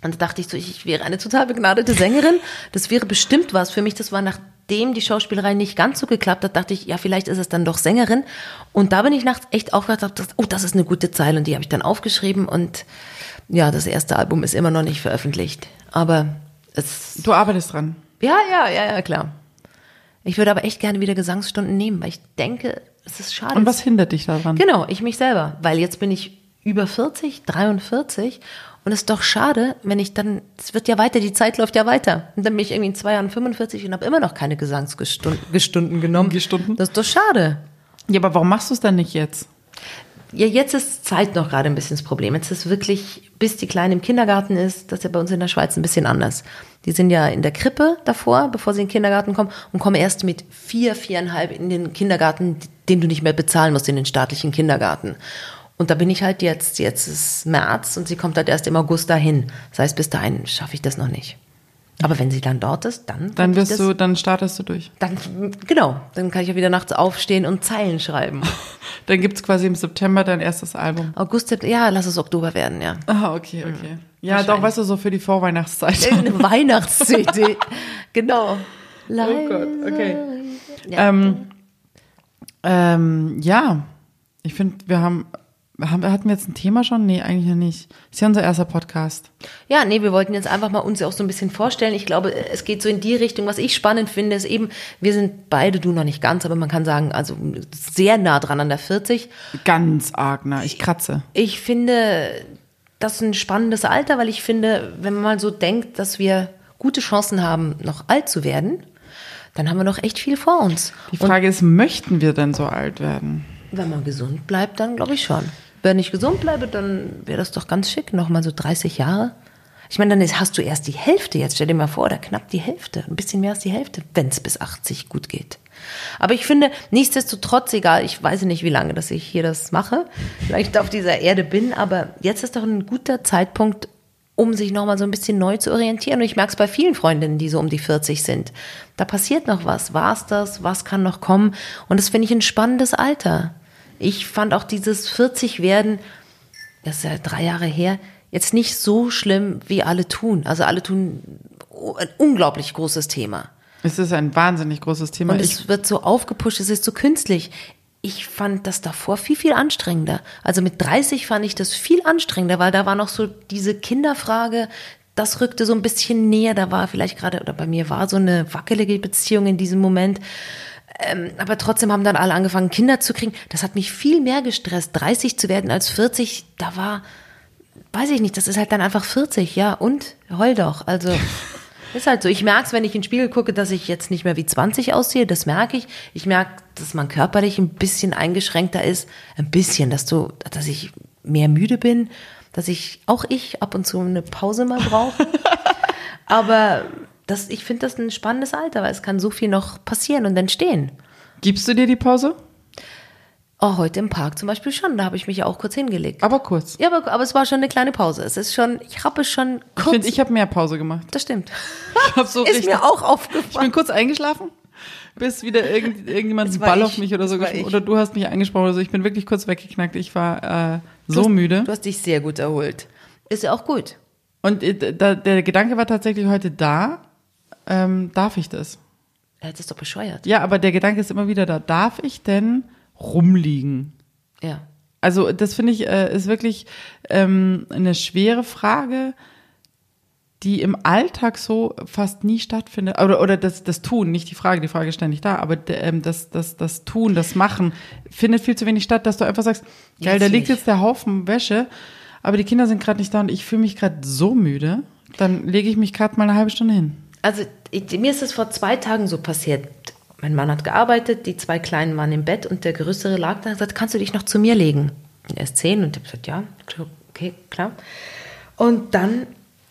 Und da dachte ich so, ich wäre eine total begnadete Sängerin. Das wäre bestimmt was für mich. Das war nachdem die Schauspielerei nicht ganz so geklappt hat, dachte ich, ja, vielleicht ist es dann doch Sängerin. Und da bin ich nachts echt aufgewacht und dachte, oh, das ist eine gute Zeile. Und die habe ich dann aufgeschrieben. Und ja, das erste Album ist immer noch nicht veröffentlicht. Aber es. Du arbeitest dran. Ja, ja, ja, ja, klar. Ich würde aber echt gerne wieder Gesangsstunden nehmen, weil ich denke, es ist schade. Und was hindert dich daran? Genau, ich mich selber. Weil jetzt bin ich über 40, 43 und es ist doch schade, wenn ich dann, es wird ja weiter, die Zeit läuft ja weiter. Und dann bin ich irgendwie in zwei Jahren 45 und habe immer noch keine Gesangsstunden genommen. Gestunden? Das ist doch schade. Ja, aber warum machst du es dann nicht jetzt? Ja, jetzt ist Zeit noch gerade ein bisschen das Problem. Jetzt ist wirklich, bis die Kleine im Kindergarten ist, das ist ja bei uns in der Schweiz ein bisschen anders. Die sind ja in der Krippe davor, bevor sie in den Kindergarten kommen und kommen erst mit vier, viereinhalb in den Kindergarten, den du nicht mehr bezahlen musst, in den staatlichen Kindergarten. Und da bin ich halt jetzt, jetzt ist März und sie kommt halt erst im August dahin. Das heißt, bis dahin schaffe ich das noch nicht. Aber wenn sie dann dort ist, dann. Dann wirst du, dann startest du durch. Dann, genau. Dann kann ich ja wieder nachts aufstehen und Zeilen schreiben. *laughs* dann gibt es quasi im September dein erstes Album. August, ja, lass es Oktober werden, ja. Ah, okay, okay. Ja, doch, weißt du, so für die Vorweihnachtszeit. *laughs* Eine *laughs* Weihnachts-CD. genau. Leise. Oh Gott, okay. Ja. Ähm, ähm, ja, ich finde, wir haben haben, hatten wir jetzt ein Thema schon? Nee, eigentlich ja nicht. Ist ja unser erster Podcast. Ja, nee, wir wollten jetzt einfach mal uns auch so ein bisschen vorstellen. Ich glaube, es geht so in die Richtung. Was ich spannend finde, ist eben, wir sind beide, du noch nicht ganz, aber man kann sagen, also sehr nah dran an der 40. Ganz arg nah. Ich kratze. Ich finde, das ist ein spannendes Alter, weil ich finde, wenn man mal so denkt, dass wir gute Chancen haben, noch alt zu werden, dann haben wir noch echt viel vor uns. Die Frage Und ist, möchten wir denn so alt werden? Wenn man gesund bleibt, dann glaube ich schon. Wenn ich gesund bleibe, dann wäre das doch ganz schick, nochmal so 30 Jahre. Ich meine, dann hast du erst die Hälfte jetzt. Stell dir mal vor, oder knapp die Hälfte, ein bisschen mehr als die Hälfte, wenn es bis 80 gut geht. Aber ich finde, nichtsdestotrotz, egal, ich weiß nicht, wie lange, dass ich hier das mache, vielleicht auf dieser Erde bin, aber jetzt ist doch ein guter Zeitpunkt, um sich nochmal so ein bisschen neu zu orientieren. Und ich merke es bei vielen Freundinnen, die so um die 40 sind. Da passiert noch was. War es das? Was kann noch kommen? Und das finde ich ein spannendes Alter. Ich fand auch dieses 40 werden, das ist ja drei Jahre her, jetzt nicht so schlimm, wie alle tun. Also alle tun ein unglaublich großes Thema. Es ist ein wahnsinnig großes Thema. Und es wird so aufgepusht, es ist so künstlich. Ich fand das davor viel, viel anstrengender. Also mit 30 fand ich das viel anstrengender, weil da war noch so diese Kinderfrage, das rückte so ein bisschen näher. Da war vielleicht gerade, oder bei mir war so eine wackelige Beziehung in diesem Moment. Ähm, aber trotzdem haben dann alle angefangen, Kinder zu kriegen. Das hat mich viel mehr gestresst, 30 zu werden als 40. Da war, weiß ich nicht, das ist halt dann einfach 40, ja. Und heul doch. Also *laughs* ist halt so. Ich merke es, wenn ich in den Spiegel gucke, dass ich jetzt nicht mehr wie 20 aussehe. Das merke ich. Ich merke, dass man körperlich ein bisschen eingeschränkter ist. Ein bisschen, dass du, dass ich mehr müde bin, dass ich, auch ich ab und zu eine Pause mal brauche. *laughs* Aber das, ich finde das ein spannendes Alter, weil es kann so viel noch passieren und entstehen. Gibst du dir die Pause? Oh, heute im Park zum Beispiel schon. Da habe ich mich ja auch kurz hingelegt. Aber kurz. Ja, aber, aber es war schon eine kleine Pause. Es ist schon, ich habe es schon kurz. Ich finde, ich habe mehr Pause gemacht. Das stimmt. *laughs* Ich hab so ist richtig, mir auch aufgefallen. Ich bin kurz eingeschlafen, bis wieder irgend, irgendjemand einen Ball ich. auf mich oder so gesprochen Oder du hast mich angesprochen oder so. Ich bin wirklich kurz weggeknackt. Ich war äh, so du hast, müde. Du hast dich sehr gut erholt. Ist ja auch gut. Und äh, da, der Gedanke war tatsächlich heute da, ähm, darf ich das? Er hat es doch bescheuert. Ja, aber der Gedanke ist immer wieder da. Darf ich denn rumliegen? Ja. Also das finde ich äh, ist wirklich ähm, eine schwere Frage, die im Alltag so fast nie stattfindet. Oder, oder das, das Tun, nicht die Frage, die Frage ist ständig da, aber ähm, das, das, das Tun, das Machen findet viel zu wenig statt, dass du einfach sagst, geil, da liegt jetzt der Haufen Wäsche, aber die Kinder sind gerade nicht da und ich fühle mich gerade so müde, dann lege ich mich gerade mal eine halbe Stunde hin also ich, mir ist es vor zwei Tagen so passiert. Mein Mann hat gearbeitet, die zwei Kleinen waren im Bett und der Größere lag da und gesagt, kannst du dich noch zu mir legen? Und er ist zehn und ich habe gesagt, ja, okay, klar. Und dann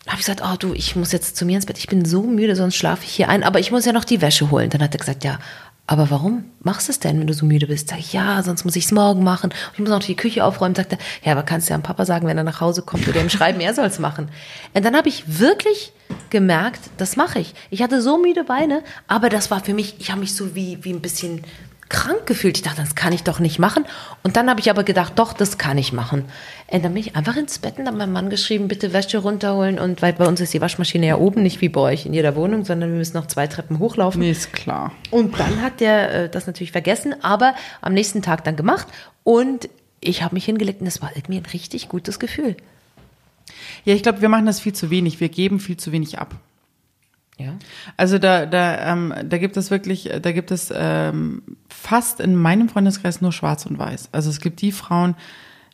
habe ich gesagt, oh du, ich muss jetzt zu mir ins Bett, ich bin so müde, sonst schlafe ich hier ein, aber ich muss ja noch die Wäsche holen. Dann hat er gesagt, ja, aber warum machst du es denn, wenn du so müde bist? Sag ich, ja, sonst muss ich es morgen machen. Ich muss noch die Küche aufräumen. Sagt er, ja, aber kannst du ja am Papa sagen, wenn er nach Hause kommt oder ihm schreiben, er soll es machen. Und dann habe ich wirklich gemerkt, das mache ich. Ich hatte so müde Beine, aber das war für mich, ich habe mich so wie, wie ein bisschen krank gefühlt. Ich dachte, das kann ich doch nicht machen. Und dann habe ich aber gedacht, doch, das kann ich machen. Und dann bin ich einfach ins Bett und habe meinem Mann geschrieben, bitte Wäsche runterholen. Und weil bei uns ist die Waschmaschine ja oben, nicht wie bei euch in jeder Wohnung, sondern wir müssen noch zwei Treppen hochlaufen. Nee, ist klar. Und dann hat der äh, das natürlich vergessen, aber am nächsten Tag dann gemacht. Und ich habe mich hingelegt und es war irgendwie ein richtig gutes Gefühl. Ja, ich glaube, wir machen das viel zu wenig. Wir geben viel zu wenig ab. Ja. Also da, da, ähm, da gibt es wirklich, da gibt es ähm, fast in meinem Freundeskreis nur Schwarz und Weiß. Also es gibt die Frauen,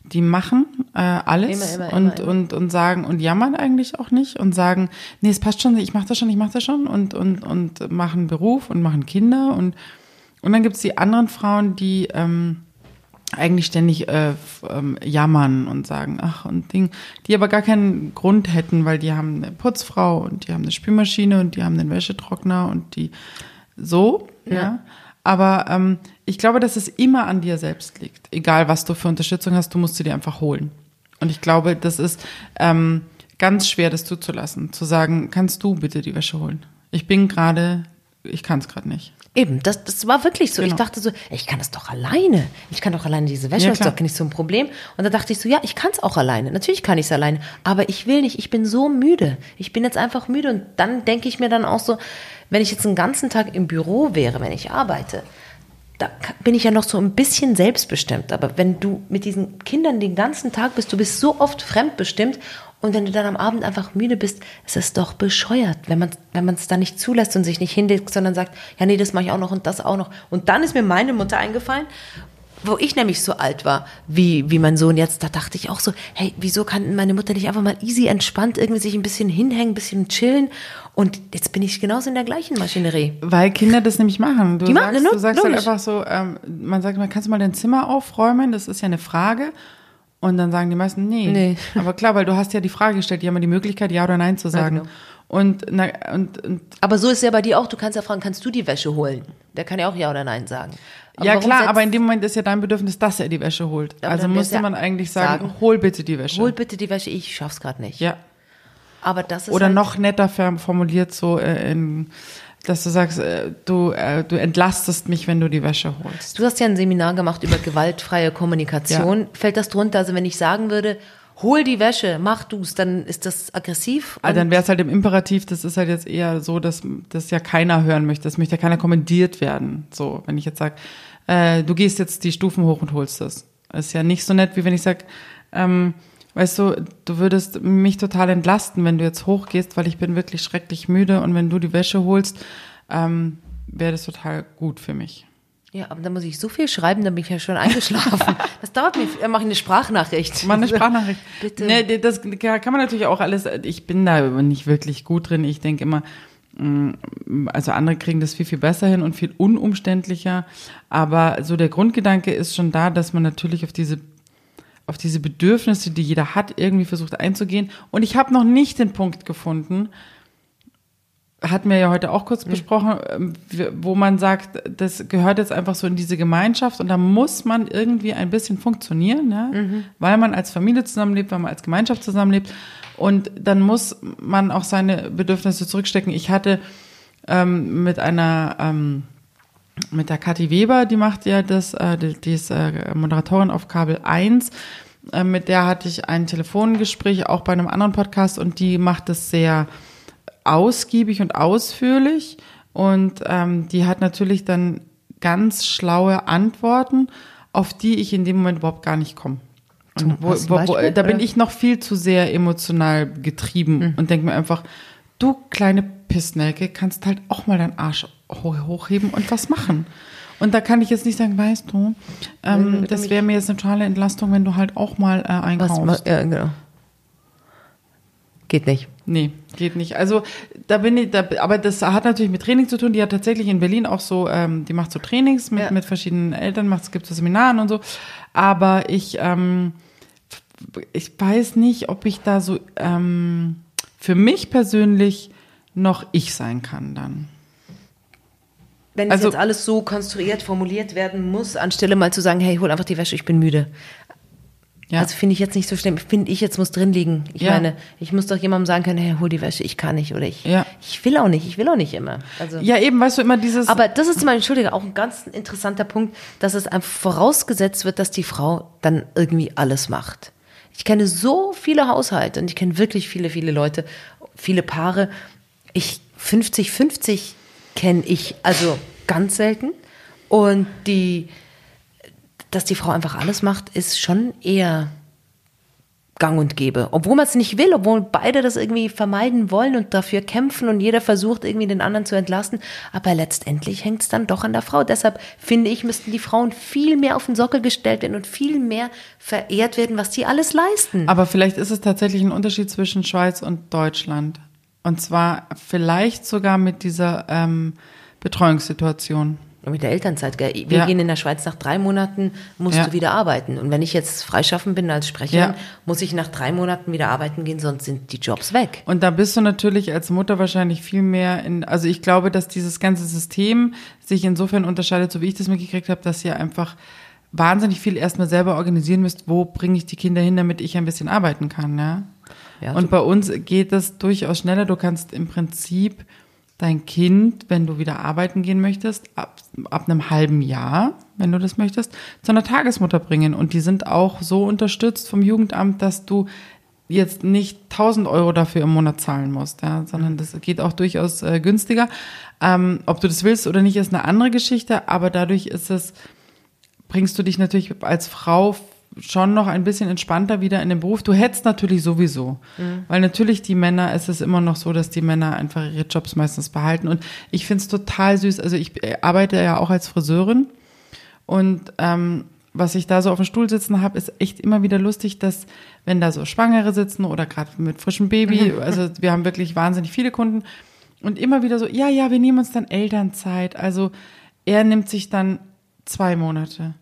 die machen äh, alles immer, immer, und, immer, und, und sagen und jammern eigentlich auch nicht und sagen, nee, es passt schon, ich mache das schon, ich mache das schon und, und, und machen Beruf und machen Kinder und, und dann gibt es die anderen Frauen, die ähm, eigentlich ständig äh, ähm, jammern und sagen, ach und Ding, die aber gar keinen Grund hätten, weil die haben eine Putzfrau und die haben eine Spülmaschine und die haben einen Wäschetrockner und die so, ja. ja. Aber ähm, ich glaube, dass es immer an dir selbst liegt. Egal, was du für Unterstützung hast, du musst sie dir einfach holen. Und ich glaube, das ist ähm, ganz schwer, das zuzulassen. Zu sagen, kannst du bitte die Wäsche holen? Ich bin gerade, ich kann es gerade nicht. Eben, das, das war wirklich so. Genau. Ich dachte so, ich kann das doch alleine. Ich kann doch alleine diese Wäsche, ja, das ist doch nicht so ein Problem. Und da dachte ich so, ja, ich kann es auch alleine. Natürlich kann ich es alleine. Aber ich will nicht, ich bin so müde. Ich bin jetzt einfach müde. Und dann denke ich mir dann auch so, wenn ich jetzt einen ganzen Tag im Büro wäre, wenn ich arbeite, da bin ich ja noch so ein bisschen selbstbestimmt. Aber wenn du mit diesen Kindern den ganzen Tag bist, du bist so oft fremdbestimmt und wenn du dann am Abend einfach müde bist, ist es doch bescheuert, wenn man wenn man es dann nicht zulässt und sich nicht hinlegt, sondern sagt, ja nee, das mache ich auch noch und das auch noch. Und dann ist mir meine Mutter eingefallen, wo ich nämlich so alt war, wie, wie mein Sohn jetzt, da dachte ich auch so, hey, wieso kann meine Mutter nicht einfach mal easy entspannt irgendwie sich ein bisschen hinhängen, ein bisschen chillen? Und jetzt bin ich genauso in der gleichen Maschinerie. Weil Kinder das nämlich machen. Du Die sagst, machen, ne? du sagst halt einfach so, ähm, man sagt mal, kannst du mal dein Zimmer aufräumen? Das ist ja eine Frage. Und dann sagen die meisten, nee. nee. *laughs* Aber klar, weil du hast ja die Frage gestellt, die haben ja die Möglichkeit, ja oder nein zu sagen. Ja, genau. Und, na, und, und aber so ist es ja bei dir auch. Du kannst ja fragen, kannst du die Wäsche holen? Der kann ja auch ja oder nein sagen. Aber ja klar, aber in dem Moment ist ja dein Bedürfnis, dass er die Wäsche holt. Aber also musste ja man eigentlich sagen, sagen, hol bitte die Wäsche. Hol bitte die Wäsche, ich schaff's gerade nicht. Ja. Aber das ist oder halt noch netter formuliert so äh, in dass du sagst, äh, du, äh, du entlastest mich, wenn du die Wäsche holst. Du hast ja ein Seminar gemacht über gewaltfreie Kommunikation. Ja. Fällt das drunter? Also wenn ich sagen würde, hol die Wäsche, mach du's, dann ist das aggressiv. Also dann wäre es halt im Imperativ, das ist halt jetzt eher so, dass das ja keiner hören möchte, das möchte ja keiner kommentiert werden. So, wenn ich jetzt sage, äh, du gehst jetzt die Stufen hoch und holst das. Das ist ja nicht so nett, wie wenn ich sage, ähm, weißt du, du würdest mich total entlasten, wenn du jetzt hochgehst, weil ich bin wirklich schrecklich müde und wenn du die Wäsche holst, ähm, wäre das total gut für mich. Ja, aber dann muss ich so viel schreiben, dann bin ich ja schon eingeschlafen. *laughs* Das dauert mir, dann mache ich eine Sprachnachricht. Mach eine *laughs* Sprachnachricht. Bitte. Nee, das kann man natürlich auch alles, ich bin da nicht wirklich gut drin. Ich denke immer, mm, also andere kriegen das viel, viel besser hin und viel unumständlicher. Aber so der Grundgedanke ist schon da, dass man natürlich auf diese auf diese Bedürfnisse, die jeder hat, irgendwie versucht einzugehen. Und ich habe noch nicht den Punkt gefunden, hatten wir ja heute auch kurz mhm. besprochen, ähm, wo man sagt, das gehört jetzt einfach so in diese Gemeinschaft und da muss man irgendwie ein bisschen funktionieren, ja? Mhm. weil man als Familie zusammenlebt, weil man als Gemeinschaft zusammenlebt und dann muss man auch seine Bedürfnisse zurückstecken. Ich hatte ähm, mit einer ähm, mit der Kathi Weber, die macht ja das, äh, die, die ist äh, Moderatorin auf Kabel 1, äh, mit der hatte ich ein Telefongespräch auch bei einem anderen Podcast und die macht das sehr ausgiebig und ausführlich und ähm, die hat natürlich dann ganz schlaue Antworten, auf die ich in dem Moment überhaupt gar nicht komme. Wo, wo, wo, da bin ich noch viel zu sehr emotional getrieben mhm. und denke mir einfach, du kleine Pissnelke, kannst halt auch mal deinen Arsch hochheben und was machen. Und da kann ich jetzt nicht sagen, weißt du, ähm, das wäre mir jetzt eine totale Entlastung, wenn du halt auch mal äh, einkaufst. Was, ja, genau. Geht nicht. Nee, geht nicht. Also da bin ich, da, aber das hat natürlich mit Training zu tun. Die hat tatsächlich in Berlin auch so, ähm, die macht so Trainings mit, ja. mit verschiedenen Eltern, macht es gibt so Seminaren und so. Aber ich, ähm, ich weiß nicht, ob ich da so ähm, für mich persönlich noch ich sein kann dann. Wenn also, jetzt alles so konstruiert, formuliert werden muss, anstelle mal zu sagen, hey, hol einfach die Wäsche, ich bin müde. Ja. Also finde ich jetzt nicht so schlimm. Finde ich jetzt muss drin liegen. Ich ja. meine, ich muss doch jemandem sagen können, hey, hol die Wäsche, ich kann nicht oder ich. Ja. Ich will auch nicht, ich will auch nicht immer. Also, ja, eben, weißt du, immer dieses. Aber das ist zum Beispiel, Entschuldige, auch ein ganz interessanter Punkt, dass es einfach vorausgesetzt wird, dass die Frau dann irgendwie alles macht. Ich kenne so viele Haushalte und ich kenne wirklich viele, viele Leute, viele Paare. Ich 50-50 kenne ich also ganz selten. Und die dass die Frau einfach alles macht, ist schon eher gang und gäbe. Obwohl man es nicht will, obwohl beide das irgendwie vermeiden wollen und dafür kämpfen und jeder versucht irgendwie den anderen zu entlasten. Aber letztendlich hängt es dann doch an der Frau. Deshalb finde ich, müssten die Frauen viel mehr auf den Sockel gestellt werden und viel mehr verehrt werden, was sie alles leisten. Aber vielleicht ist es tatsächlich ein Unterschied zwischen Schweiz und Deutschland. Und zwar vielleicht sogar mit dieser ähm, Betreuungssituation. Mit der Elternzeit, gell? Wir ja. gehen in der Schweiz nach drei Monaten, musst ja. du wieder arbeiten. Und wenn ich jetzt freischaffen bin als Sprecherin, ja. muss ich nach drei Monaten wieder arbeiten gehen, sonst sind die Jobs weg. Und da bist du natürlich als Mutter wahrscheinlich viel mehr in, also ich glaube, dass dieses ganze System sich insofern unterscheidet, so wie ich das mitgekriegt habe, dass ihr einfach wahnsinnig viel erstmal selber organisieren müsst, wo bringe ich die Kinder hin, damit ich ein bisschen arbeiten kann, ja. ja und bei uns geht das durchaus schneller. Du kannst im Prinzip dein Kind, wenn du wieder arbeiten gehen möchtest, ab, ab einem halben Jahr, wenn du das möchtest, zu einer Tagesmutter bringen. Und die sind auch so unterstützt vom Jugendamt, dass du jetzt nicht 1000 Euro dafür im Monat zahlen musst, ja, sondern das geht auch durchaus äh, günstiger. Ähm, ob du das willst oder nicht, ist eine andere Geschichte, aber dadurch ist es, bringst du dich natürlich als Frau schon noch ein bisschen entspannter wieder in den Beruf. Du hättest natürlich sowieso, mhm. weil natürlich die Männer, es ist immer noch so, dass die Männer einfach ihre Jobs meistens behalten. Und ich finde es total süß. Also ich äh, arbeite ja auch als Friseurin und ähm, was ich da so auf dem Stuhl sitzen habe, ist echt immer wieder lustig, dass wenn da so Schwangere sitzen oder gerade mit frischem Baby, *laughs* also wir haben wirklich wahnsinnig viele Kunden und immer wieder so, ja, ja, wir nehmen uns dann Elternzeit. Also er nimmt sich dann zwei Monate.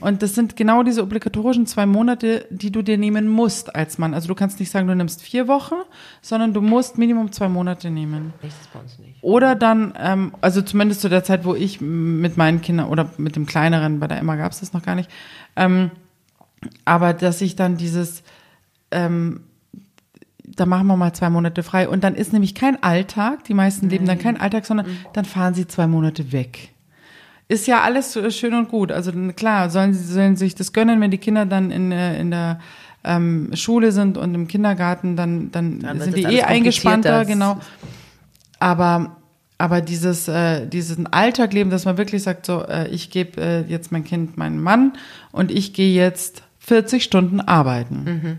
Und das sind genau diese obligatorischen zwei Monate, die du dir nehmen musst als Mann. Also du kannst nicht sagen, du nimmst vier Wochen, sondern du musst Minimum zwei Monate nehmen. Das bei uns nicht. Oder dann, ähm, also zumindest zu der Zeit, wo ich mit meinen Kindern oder mit dem Kleineren, bei der Emma gab es das noch gar nicht, ähm, aber dass ich dann dieses, ähm, da machen wir mal zwei Monate frei und dann ist nämlich kein Alltag, die meisten leben dann kein Alltag, sondern mhm. dann fahren sie zwei Monate weg ist ja alles schön und gut. Also klar, sollen sie sollen sich das gönnen, wenn die Kinder dann in, äh, in der ähm, Schule sind und im Kindergarten, dann, dann, dann sind die eh eingespannter, genau. Aber aber dieses äh, diesen Alltag leben, dass man wirklich sagt, so äh, ich gebe äh, jetzt mein Kind meinen Mann und ich gehe jetzt 40 Stunden arbeiten. Mhm.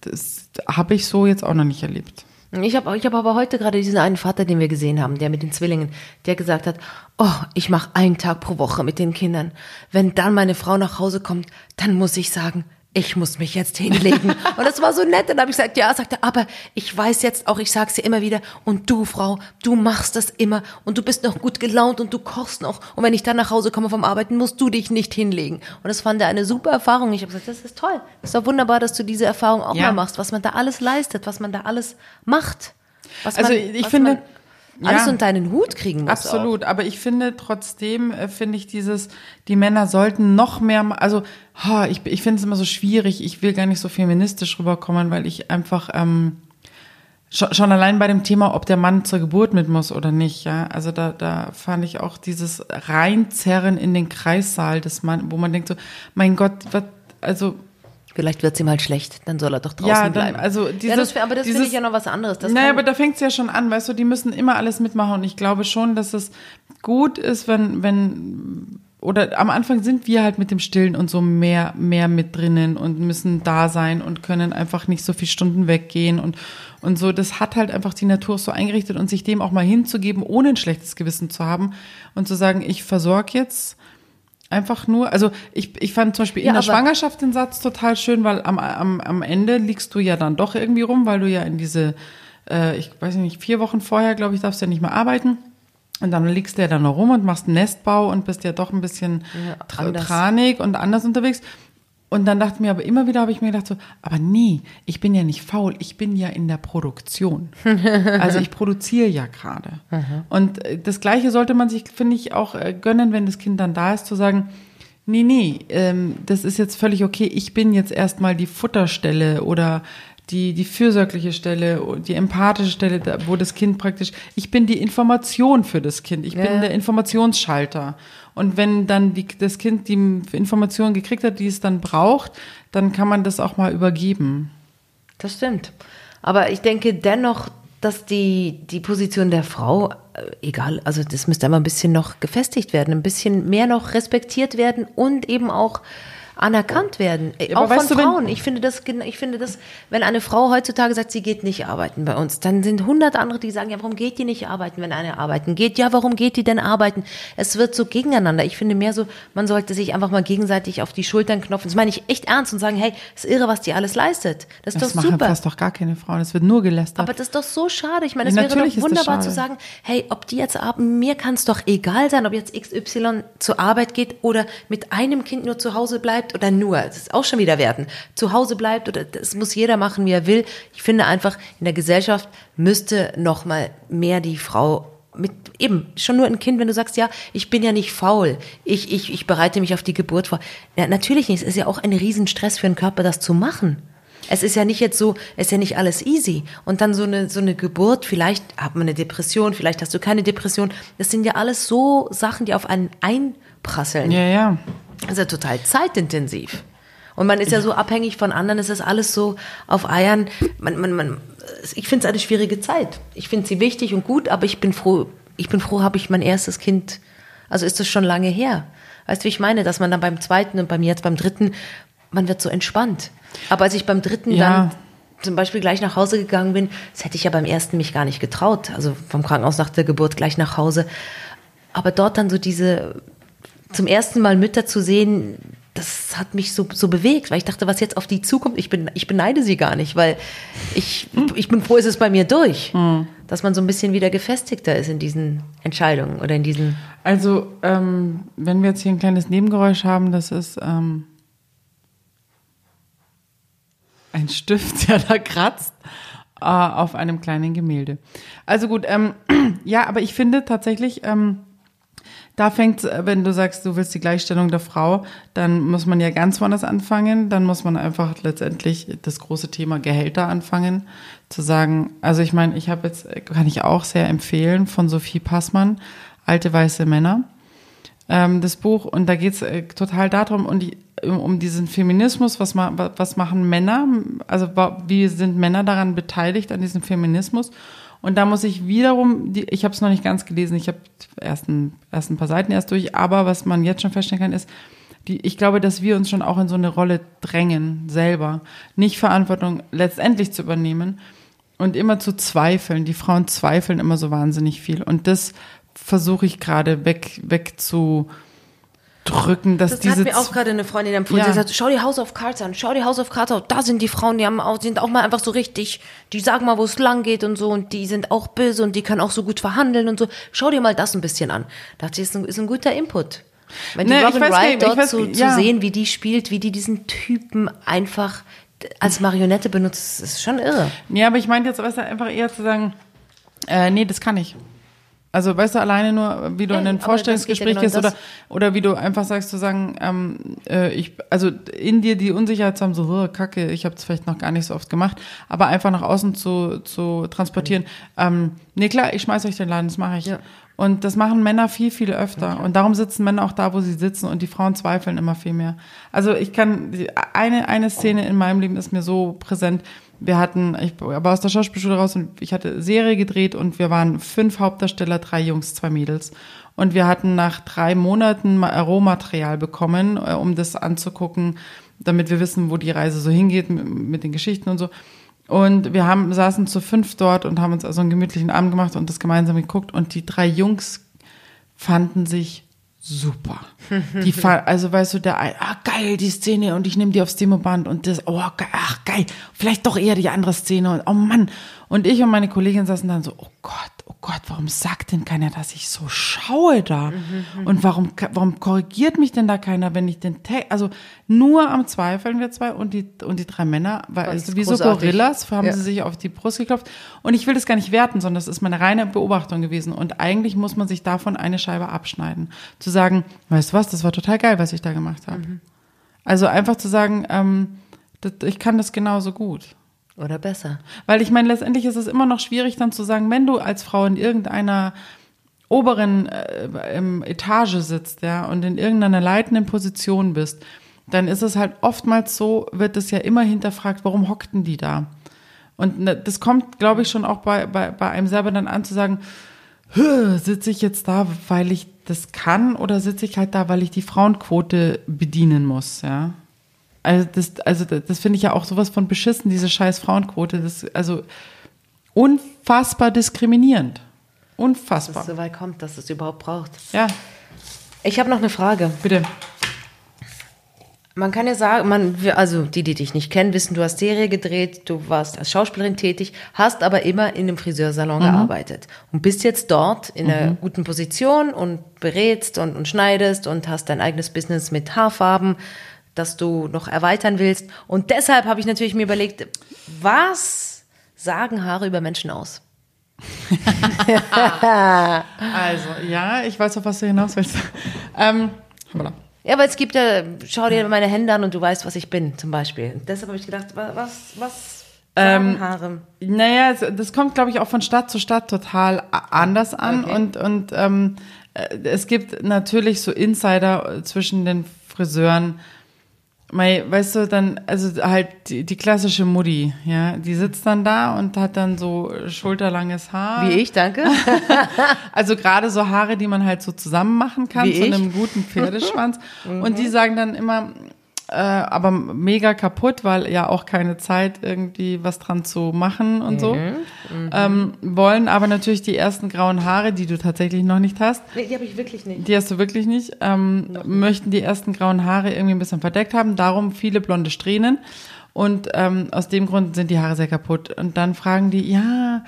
Das habe ich so jetzt auch noch nicht erlebt. Ich habe ich hab aber heute gerade diesen einen Vater, den wir gesehen haben, der mit den Zwillingen, der gesagt hat, oh, ich mache einen Tag pro Woche mit den Kindern. Wenn dann meine Frau nach Hause kommt, dann muss ich sagen, ich muss mich jetzt hinlegen. *laughs* Und das war so nett. Dann habe ich gesagt, ja, sagte, aber ich weiß jetzt auch, ich sage dir immer wieder, und du, Frau, du machst das immer und du bist noch gut gelaunt und du kochst noch. Und wenn ich dann nach Hause komme vom Arbeiten, musst du dich nicht hinlegen. Und das fand er eine super Erfahrung. Ich habe gesagt, das ist toll. Das ist doch wunderbar, dass du diese Erfahrung auch ja. mal machst, was man da alles leistet, was man da alles macht. also man, ich finde, alles ja, unter einen Hut kriegen muss. Absolut, auch. aber ich finde trotzdem, äh, finde ich dieses, die Männer sollten noch mehr, also oh, ich, ich finde es immer so schwierig, ich will gar nicht so feministisch rüberkommen, weil ich einfach ähm, schon, schon allein bei dem Thema, ob der Mann zur Geburt mit muss oder nicht, ja, also da, da fand ich auch dieses Reinzerren in den Kreissaal des Mann, wo man denkt so, mein Gott, was, also Vielleicht wird es ihm halt schlecht, dann soll er doch draußen ja, dann, bleiben. Also dieses, ja, das, aber das finde ich ja noch was anderes. Das naja, aber da fängt es ja schon an, weißt du, die müssen immer alles mitmachen und ich glaube schon, dass es gut ist, wenn, wenn, oder am Anfang sind wir halt mit dem Stillen und so mehr, mehr mit drinnen und müssen da sein und können einfach nicht so viele Stunden weggehen und, und so. Das hat halt einfach die Natur so eingerichtet und sich dem auch mal hinzugeben, ohne ein schlechtes Gewissen zu haben und zu sagen, ich versorge jetzt Einfach nur, also ich, ich fand zum Beispiel ja, in der Schwangerschaft den Satz total schön, weil am, am, am Ende liegst du ja dann doch irgendwie rum, weil du ja in diese, äh, ich weiß nicht, vier Wochen vorher, glaube ich, darfst du ja nicht mehr arbeiten. Und dann liegst du ja dann noch rum und machst Nestbau und bist ja doch ein bisschen ja, tranig und anders unterwegs. Und dann dachte ich mir aber immer wieder, habe ich mir gedacht so, aber nee, ich bin ja nicht faul, ich bin ja in der Produktion. *laughs* also ich produziere ja gerade. Und äh, das Gleiche sollte man sich, finde ich, auch äh, gönnen, wenn das Kind dann da ist, zu sagen, nee, nee, ähm, das ist jetzt völlig okay, ich bin jetzt erstmal die Futterstelle oder die, die fürsorgliche Stelle, die empathische Stelle, wo das Kind praktisch, ich bin die Information für das Kind, ich ja. bin der Informationsschalter. Und wenn dann die, das Kind die Information gekriegt hat, die es dann braucht, dann kann man das auch mal übergeben. Das stimmt. Aber ich denke dennoch, dass die, die Position der Frau, äh, egal, also das müsste immer ein bisschen noch gefestigt werden, ein bisschen mehr noch respektiert werden und eben auch anerkannt werden, ja, auch von Frauen. Ich finde das, ich finde das, wenn eine Frau heutzutage sagt, sie geht nicht arbeiten bei uns, dann sind hundert andere, die sagen, ja, warum geht die nicht arbeiten, wenn eine arbeiten geht? Ja, warum geht die denn arbeiten? Es wird so gegeneinander. Ich finde mehr so, man sollte sich einfach mal gegenseitig auf die Schultern knopfen. Das meine ich echt ernst und sagen, hey, ist irre, was die alles leistet. Das ist das doch super. Das fast doch gar keine Frauen. Es wird nur gelästert. Aber das ist doch so schade. Ich meine, es ja, wäre doch wunderbar zu sagen, hey, ob die jetzt arbeiten, mir kann es doch egal sein, ob jetzt XY zur Arbeit geht oder mit einem Kind nur zu Hause bleibt bleibt oder nur, das ist auch schon wieder werten, zu Hause bleibt oder das muss jeder machen, wie er will. Ich finde einfach, in der Gesellschaft müsste noch mal mehr die Frau mit eben schon nur ein Kind, wenn du sagst, ja, ich bin ja nicht faul, ich, ich, ich bereite mich auf die Geburt vor. Ja, natürlich nicht. Es ist ja auch ein Riesenstress für den Körper, das zu machen. Es ist ja nicht jetzt so, es ist ja nicht alles easy. Und dann so eine, so eine Geburt, vielleicht hat man eine Depression, vielleicht hast du keine Depression. Das sind ja alles so Sachen, die auf einen einprasseln. Ja, ja. Das ist ja total zeitintensiv. Und man ist ja so abhängig von anderen, es ist alles so auf Eiern. Man, man, man, ich finde es eine schwierige Zeit. Ich finde sie wichtig und gut, aber ich bin froh, ich bin froh, habe ich mein erstes Kind, also ist das schon lange her. Weißt du, wie ich meine, dass man dann beim zweiten und bei mir jetzt beim dritten, man wird so entspannt. Aber als ich beim dritten ja. dann zum Beispiel gleich nach Hause gegangen bin, das hätte ich ja beim ersten mich gar nicht getraut. Also vom Krankenhaus nach der Geburt gleich nach Hause. Aber dort dann so diese zum ersten Mal Mütter zu sehen, das hat mich so, so bewegt, weil ich dachte, was jetzt auf die zukommt, ich, bin, ich beneide sie gar nicht, weil ich, ich bin froh, ist es bei mir durch, mhm. dass man so ein bisschen wieder gefestigter ist in diesen Entscheidungen oder in diesen. Also, ähm, wenn wir jetzt hier ein kleines Nebengeräusch haben, das ist ähm, ein Stift, *laughs* der da kratzt äh, auf einem kleinen Gemälde. Also gut, ähm, *clears throat* ja, aber ich finde tatsächlich, ähm, da fängt, wenn du sagst, du willst die Gleichstellung der Frau, dann muss man ja ganz woanders anfangen. Dann muss man einfach letztendlich das große Thema Gehälter anfangen. Zu sagen, also ich meine, ich habe jetzt, kann ich auch sehr empfehlen, von Sophie Passmann, Alte weiße Männer, ähm, das Buch. Und da geht's äh, total darum, um, die, um diesen Feminismus, was, ma, was machen Männer, also wie sind Männer daran beteiligt, an diesem Feminismus. Und da muss ich wiederum, die, ich habe es noch nicht ganz gelesen, ich habe erst ein, erst ein paar Seiten erst durch, aber was man jetzt schon feststellen kann, ist, die, ich glaube, dass wir uns schon auch in so eine Rolle drängen, selber, nicht Verantwortung letztendlich zu übernehmen und immer zu zweifeln. Die Frauen zweifeln immer so wahnsinnig viel. Und das versuche ich gerade weg, weg zu, drücken, dass das diese. Das hat mir auch gerade eine Freundin empfohlen. Ja. Sie sagt, schau die House of Cards an, schau die House of Cards an. Da sind die Frauen, die haben auch, sind auch mal einfach so richtig, die sagen mal, wo es lang geht und so und die sind auch böse und die können auch so gut verhandeln und so. Schau dir mal das ein bisschen an. Da dachte ich, ist ein, ist ein guter Input. Wenn die ne, Robin Wright dort weiß, zu, ja. zu sehen, wie die spielt, wie die diesen Typen einfach als Marionette benutzt, ist schon irre. Ja, aber ich meinte jetzt einfach eher zu sagen, äh, nee, das kann ich. Also weißt du, alleine nur, wie du hey, in ein Vorstellungsgespräch ja genau gehst oder, oder wie du einfach sagst, zu sagen, ähm, äh, ich, also in dir die Unsicherheit zu haben, so, oh, kacke, ich habe es vielleicht noch gar nicht so oft gemacht, aber einfach nach außen zu, zu transportieren. Ähm, nee, klar, ich schmeiß euch den Laden, das mache ich. Ja. Und das machen Männer viel, viel öfter. Okay. Und darum sitzen Männer auch da, wo sie sitzen und die Frauen zweifeln immer viel mehr. Also ich kann, eine, eine Szene in meinem Leben ist mir so präsent, wir hatten, ich war aus der Schauspielschule raus und ich hatte Serie gedreht und wir waren fünf Hauptdarsteller, drei Jungs, zwei Mädels. Und wir hatten nach drei Monaten Rohmaterial bekommen, äh, um das anzugucken, damit wir wissen, wo die Reise so hingeht mit den Geschichten und so. Und wir haben, saßen zu fünf dort und haben uns also einen gemütlichen Abend gemacht und das gemeinsam geguckt. Und die drei Jungs fanden sich super. Die also weißt du, der, ah geil, die Szene und ich nehme die aufs Demoband und das, oh geil, ach geil, vielleicht doch eher die andere Szene und oh Mann. Und ich und meine Kollegin saßen dann so, oh Gott, Gott, warum sagt denn keiner, dass ich so schaue da? Mhm, und warum, warum korrigiert mich denn da keiner, wenn ich den Text, also nur am Zweifeln wir zwei und die, und die drei Männer, weil also wie so Gorillas haben ja. sie sich auf die Brust geklopft. Und ich will das gar nicht werten, sondern das ist meine reine Beobachtung gewesen. Und eigentlich muss man sich davon eine Scheibe abschneiden. Zu sagen, weißt du was, das war total geil, was ich da gemacht habe. Mhm. Also einfach zu sagen, ähm, das, ich kann das genauso gut. Oder besser. Weil ich meine, letztendlich ist es immer noch schwierig dann zu sagen, wenn du als Frau in irgendeiner oberen äh, Etage sitzt, ja, und in irgendeiner leitenden Position bist, dann ist es halt oftmals so, wird es ja immer hinterfragt, warum hockten die da? Und ne, das kommt, glaube ich, schon auch bei, bei, bei einem selber dann an zu sagen, sitze ich jetzt da, weil ich das kann oder sitze ich halt da, weil ich die Frauenquote bedienen muss, ja? Also das, also das finde ich ja auch sowas von beschissen, diese scheiß Frauenquote. Das, also unfassbar diskriminierend. Unfassbar. Dass es so weit kommt, dass es überhaupt braucht. Ja. Ich habe noch eine Frage. Bitte. Man kann ja sagen, man, also die, die dich nicht kennen, wissen, du hast Serie gedreht, du warst als Schauspielerin tätig, hast aber immer in einem Friseursalon mhm. gearbeitet und bist jetzt dort in einer mhm. guten Position und berätst und, und schneidest und hast dein eigenes Business mit Haarfarben das du noch erweitern willst. Und deshalb habe ich natürlich mir überlegt, was sagen Haare über Menschen aus? *laughs* also, ja, ich weiß, auf was du hinaus willst. Ähm, ja, weil es gibt ja, schau dir meine Hände an und du weißt, was ich bin, zum Beispiel. Und deshalb habe ich gedacht, was, was sagen ähm, Haare? Naja, das kommt, glaube ich, auch von Stadt zu Stadt total anders an. Okay. Und, und ähm, äh, es gibt natürlich so Insider zwischen den Friseuren, Mei, weißt du, dann, also halt die, die, klassische Mutti, ja, die sitzt dann da und hat dann so schulterlanges Haar. Wie ich, danke. *laughs* also gerade so Haare, die man halt so zusammen machen kann, Wie zu ich? einem guten Pferdeschwanz. *laughs* und die sagen dann immer, äh, aber mega kaputt, weil ja auch keine Zeit irgendwie was dran zu machen und mhm. so. Mhm. Ähm, wollen aber natürlich die ersten grauen Haare, die du tatsächlich noch nicht hast. Nee, die habe ich wirklich nicht. Die hast du wirklich nicht. Ähm, möchten die ersten grauen Haare irgendwie ein bisschen verdeckt haben. Darum viele blonde Strähnen. Und ähm, aus dem Grund sind die Haare sehr kaputt. Und dann fragen die, ja,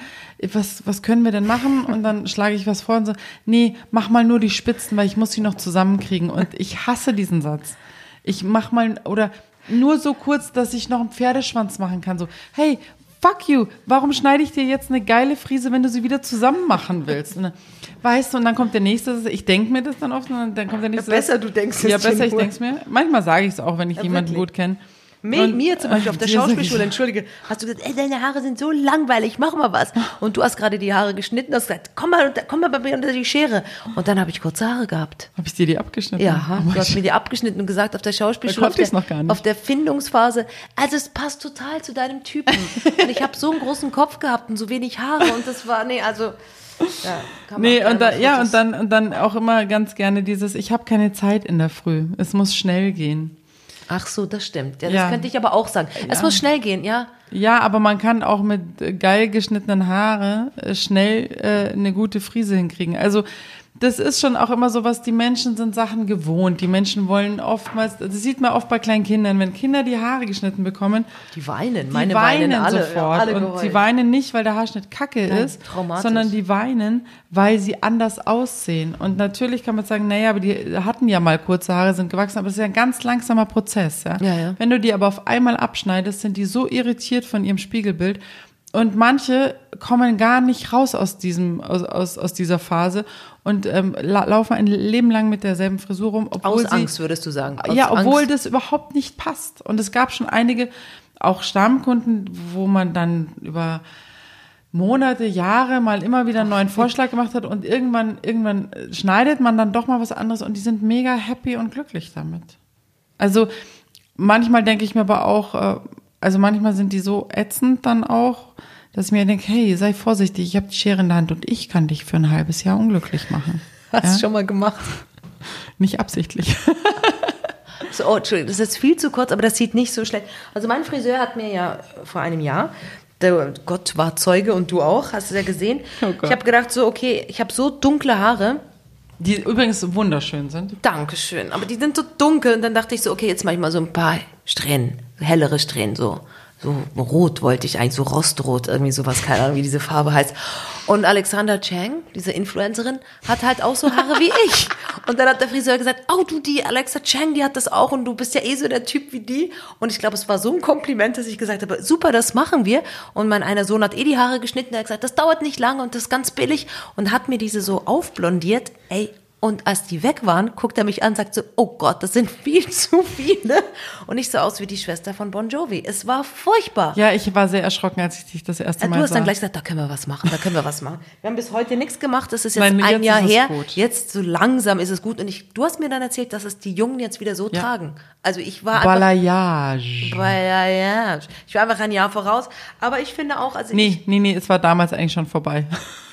was, was können wir denn machen? Und dann schlage ich was vor und so, nee, mach mal nur die Spitzen, weil ich muss sie noch zusammenkriegen. Und ich hasse diesen Satz ich mach mal, oder nur so kurz, dass ich noch einen Pferdeschwanz machen kann. So, hey, fuck you, warum schneide ich dir jetzt eine geile Frise, wenn du sie wieder zusammen machen willst? Und dann, weißt du, und dann kommt der nächste, ich denke mir das dann oft, und dann kommt der nächste. Ja, besser, du denkst es Ja, besser, ich denke es mir. Manchmal sage ich es auch, wenn ich ja, jemanden wirklich? gut kenne. Mir, mir zum Beispiel auf der *laughs* Schauspielschule, entschuldige, hast du gesagt, ey, deine Haare sind so langweilig, mach mal was. Und du hast gerade die Haare geschnitten, hast gesagt, komm mal, komm mal bei mir unter die Schere. Und dann habe ich kurze Haare gehabt. Habe ich dir die abgeschnitten? Ja, oh, du hast mir die abgeschnitten und gesagt auf der Schauspielschule, auf der, noch gar nicht. auf der Findungsphase, also es passt total zu deinem Typen. und ich habe so einen großen Kopf gehabt und so wenig Haare und das war, nee, also... Ja, nee, und da, ja, und dann, und dann auch immer ganz gerne dieses, ich habe keine Zeit in der Früh. Es muss schnell gehen. Ach so, das stimmt. Ja, das ja. könnte ich aber auch sagen. Es ja. muss schnell gehen, ja. Ja, aber man kann auch mit geil geschnittenen Haare äh, schnell äh, eine gute Frise hinkriegen. Also das ist schon auch immer so was, die Menschen sind Sachen gewohnt. Die Menschen wollen oftmals, das sieht man oft bei kleinen Kindern, wenn Kinder die Haare geschnitten bekommen. Die weinen, die meine weinen, weinen alle, sofort. alle und sie weinen nicht, weil der Haarschnitt kacke Nein, ist, sondern die weinen, weil sie anders aussehen. Und natürlich kann man sagen, naja, aber die hatten ja mal kurze Haare, sind gewachsen, aber das ist ja ein ganz langsamer Prozess. Ja? Ja, ja. Wenn du die aber auf einmal abschneidest, sind die so irritiert von ihrem Spiegelbild und manche kommen gar nicht raus aus diesem aus, aus, aus dieser Phase und ähm, la laufen ein Leben lang mit derselben Frisur rum. Obwohl aus sie, Angst würdest du sagen. Aus ja, obwohl Angst. das überhaupt nicht passt. Und es gab schon einige, auch Stammkunden, wo man dann über Monate, Jahre mal immer wieder einen neuen Vorschlag gemacht hat und irgendwann, irgendwann schneidet man dann doch mal was anderes und die sind mega happy und glücklich damit. Also manchmal denke ich mir aber auch, äh, also manchmal sind die so ätzend dann auch, dass ich mir denke, hey, sei vorsichtig, ich habe die Schere in der Hand und ich kann dich für ein halbes Jahr unglücklich machen. *laughs* Hast ja? du schon mal gemacht? Nicht absichtlich. *laughs* So, oh, Entschuldigung, das ist viel zu kurz, aber das sieht nicht so schlecht. Also mein Friseur hat mir ja vor einem Jahr, der Gott war Zeuge und du auch, hast du ja gesehen. Oh ich habe gedacht so, okay, ich habe so dunkle Haare. Die übrigens wunderschön sind. Dankeschön, aber die sind so dunkel und dann dachte ich so, okay, jetzt mache ich mal so ein paar Strähnen, hellere Strähnen so. so rot wollte ich eigentlich, so rostrot, irgendwie sowas, keine Ahnung, wie diese Farbe heißt. Und Alexander Chang, diese Influencerin, hat halt auch so Haare wie ich. Und dann hat der Friseur gesagt, oh du, die Alexa Chang, die hat das auch und du bist ja eh so der Typ wie die. Und ich glaube, es war so ein Kompliment, dass ich gesagt habe, super, das machen wir. Und mein einer Sohn hat eh die Haare geschnitten, er hat gesagt, das dauert nicht lange und das ist ganz billig und hat mir diese so aufblondiert. Ey, und als die weg waren, guckt er mich an und sagt so, oh Gott, das sind viel *laughs* zu viele. Und ich so aus wie die Schwester von Bon Jovi. Es war furchtbar. Ja, ich war sehr erschrocken, als ich dich das erste Mal sah. Du hast sah. dann gleich gesagt, da können wir was machen, da können wir was machen. Wir haben bis heute nichts gemacht, das ist jetzt Nein, ein jetzt Jahr her. Gut. Jetzt so langsam ist es gut. Und ich, du hast mir dann erzählt, dass es die Jungen jetzt wieder so ja. tragen. Also ich war Balayage. Balayage. Ich war einfach ein Jahr voraus. Aber ich finde auch, also Nee, ich, nee, nee, es war damals eigentlich schon vorbei.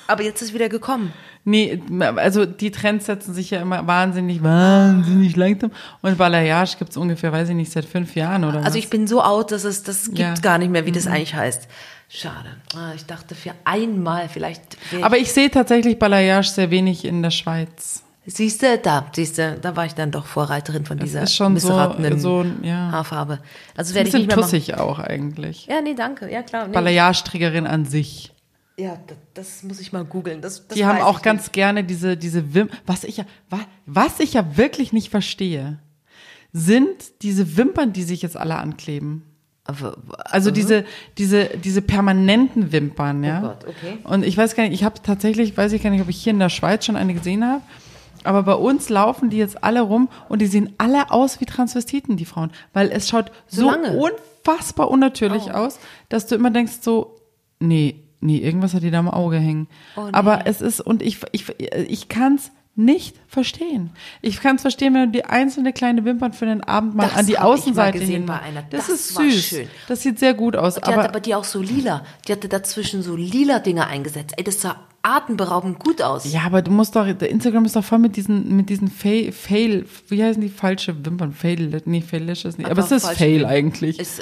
Aber jetzt ist wieder gekommen. Nee, also die Trends setzen sich ja immer wahnsinnig, wahnsinnig langsam. Und Balayage gibt's ungefähr, weiß ich nicht, seit fünf Jahren oder Also was? ich bin so out, dass es das gibt ja. gar nicht mehr, wie das mhm. eigentlich heißt. Schade. Ah, ich dachte für einmal vielleicht. Aber ich sehe tatsächlich Balayage sehr wenig in der Schweiz. Siehst du, da, siehst du, da war ich dann doch Vorreiterin von dieser das ist schon so, so ja. Haarfarbe. Also werde ich nicht mehr tussig auch eigentlich. Ja, nee, danke. Ja, klar. Nee. Balayage-Trägerin an sich. Ja, das, das, muss ich mal googeln. Das, das die haben auch ganz nicht. gerne diese, diese Wim was ich ja, was ich ja wirklich nicht verstehe, sind diese Wimpern, die sich jetzt alle ankleben. Also diese, diese, diese permanenten Wimpern, ja. Oh Gott, okay. Und ich weiß gar nicht, ich habe tatsächlich, weiß ich gar nicht, ob ich hier in der Schweiz schon eine gesehen habe. Aber bei uns laufen die jetzt alle rum und die sehen alle aus wie Transvestiten, die Frauen. Weil es schaut so, so unfassbar unnatürlich oh. aus, dass du immer denkst so, nee, nee, irgendwas hat die da im Auge hängen. Oh, nee. Aber es ist, und ich, ich, ich kann es nicht verstehen. Ich kann es verstehen, wenn du die einzelne kleine Wimpern für den Abend mal das an die Außenseite hin. Das, das, ist süß. Schön. Das sieht sehr gut aus. die aber, hatte aber die auch so lila. Die hatte dazwischen so lila Dinge eingesetzt. Ey, das sah atemberaubend gut aus. Ja, aber du musst doch, der Instagram ist doch voll mit diesen, mit diesen Fail, Fail wie heißen die falsche Wimpern? Fail, nee, Fail Lashes nicht. Aber, aber es ist Fail eigentlich. Ist,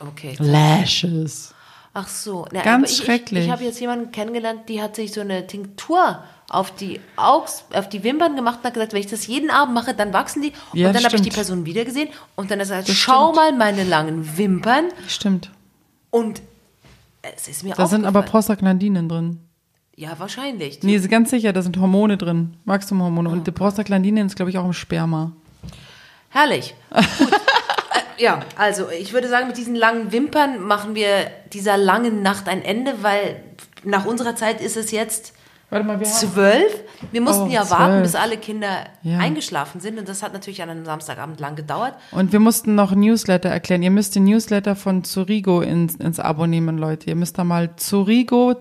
okay. Lashes. Ach so. Na, Ganz ich, schrecklich. Ich, ich habe jetzt jemanden kennengelernt, die hat sich so eine Tinktur auf die Augs, auf die Wimpern gemacht und hat gesagt, wenn ich das jeden Abend mache, dann wachsen die. Ja, und dann habe ich die Person wieder gesehen und dann hat er gesagt, schau stimmt. mal meine langen Wimpern. Stimmt. Und es ist mir Da sind aber Prostaglandinen drin. Ja, wahrscheinlich. Nee, ganz sicher, da sind Hormone drin, Wachstumhormone. Oh. Und die Prostaglandinen ist, glaube ich, auch im Sperma. Herrlich. Gut *laughs* ja, also ich würde sagen, mit diesen langen Wimpern machen wir dieser langen Nacht ein Ende, weil nach unserer Zeit ist es jetzt Warte mal, wir zwölf. Wir mussten oh, ja zwölf. warten, bis alle Kinder ja. eingeschlafen sind und das hat natürlich an einem Samstagabend lang gedauert. Und wir mussten noch Newsletter erklären. Ihr müsst den Newsletter von Zurigo ins, ins Abo nehmen, Leute. Ihr müsst da mal zurigo.ch.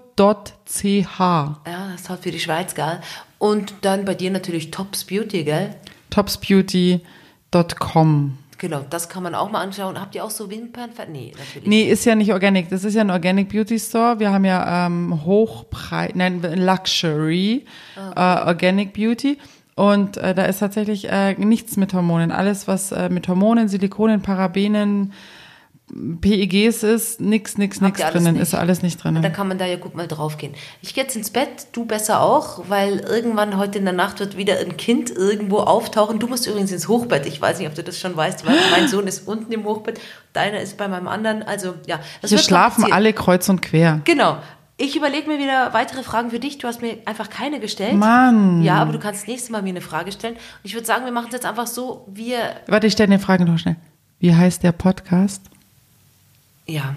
Ja, das ist halt für die Schweiz, gell? Und dann bei dir natürlich Tops Beauty, gell? Topsbeauty.com. Genau, das kann man auch mal anschauen. Habt ihr auch so Wimpern? Nee, natürlich. Nee, ist ja nicht Organic. Das ist ja ein Organic Beauty Store. Wir haben ja ähm, Hochpreis, nein, Luxury, okay. äh, Organic Beauty. Und äh, da ist tatsächlich äh, nichts mit Hormonen. Alles, was äh, mit Hormonen, Silikonen, Parabenen, PEGs ist nix, nix, Habt nix drinnen, nicht. ist alles nicht drinnen. Da kann man da ja gut mal drauf gehen. Ich gehe jetzt ins Bett, du besser auch, weil irgendwann heute in der Nacht wird wieder ein Kind irgendwo auftauchen. Du musst übrigens ins Hochbett. Ich weiß nicht, ob du das schon weißt, weil *gasps* mein Sohn ist unten im Hochbett, deiner ist bei meinem anderen. Also ja, das Wir schlafen alle kreuz und quer. Genau. Ich überlege mir wieder weitere Fragen für dich. Du hast mir einfach keine gestellt. Mann. Ja, aber du kannst nächstes Mal mir eine Frage stellen. Und ich würde sagen, wir machen es jetzt einfach so, wir. Warte, ich stelle eine Frage noch schnell. Wie heißt der Podcast? Ja.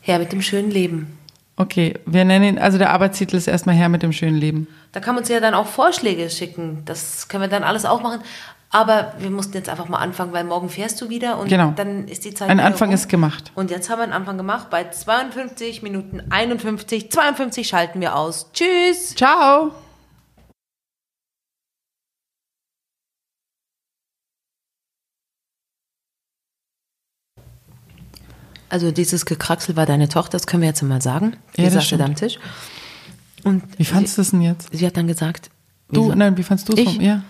Herr mit dem schönen Leben. Okay, wir nennen ihn, also der Arbeitstitel ist erstmal Herr mit dem schönen Leben. Da kann man uns ja dann auch Vorschläge schicken. Das können wir dann alles auch machen. Aber wir mussten jetzt einfach mal anfangen, weil morgen fährst du wieder und genau. dann ist die Zeit. Ein Anfang rum. ist gemacht. Und jetzt haben wir einen Anfang gemacht. Bei 52 Minuten 51, 52 schalten wir aus. Tschüss. Ciao. Also dieses Gekraxel war deine Tochter, das können wir jetzt mal sagen. Die ja, saß am Tisch. Und wie fandest du es denn jetzt? Sie hat dann gesagt. Du, so, nein, wie fandest du es? Vom, ja.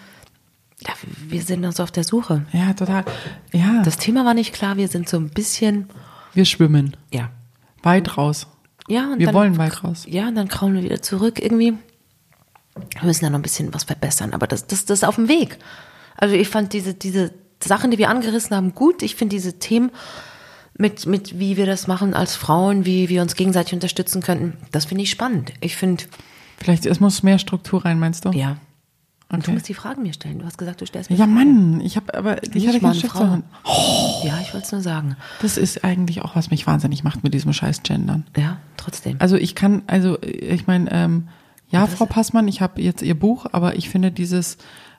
ja, wir sind uns auf der Suche. Ja, total. Ja. Das Thema war nicht klar, wir sind so ein bisschen. Wir schwimmen. Ja. Weit raus. Ja, und wir dann, wollen weit raus. Ja, und dann kraulen wir wieder zurück irgendwie. Wir müssen da noch ein bisschen was verbessern, aber das, das, das ist auf dem Weg. Also ich fand diese, diese Sachen, die wir angerissen haben, gut. Ich finde diese Themen mit, mit wie wir das machen als Frauen, wie wir uns gegenseitig unterstützen könnten. Das finde ich spannend. Ich finde. Vielleicht es muss mehr Struktur rein, meinst du? Ja. Und okay. du musst die Fragen mir stellen. Du hast gesagt, du stellst mir Ja, Mann, ich habe aber ich hatte keine Frau. Oh. Ja, ich wollte es nur sagen. Das ist eigentlich auch, was mich wahnsinnig macht mit diesem scheiß Gendern. Ja, trotzdem. Also ich kann, also ich meine, ähm, ja, Frau Passmann, ich habe jetzt ihr Buch, aber ich finde dieses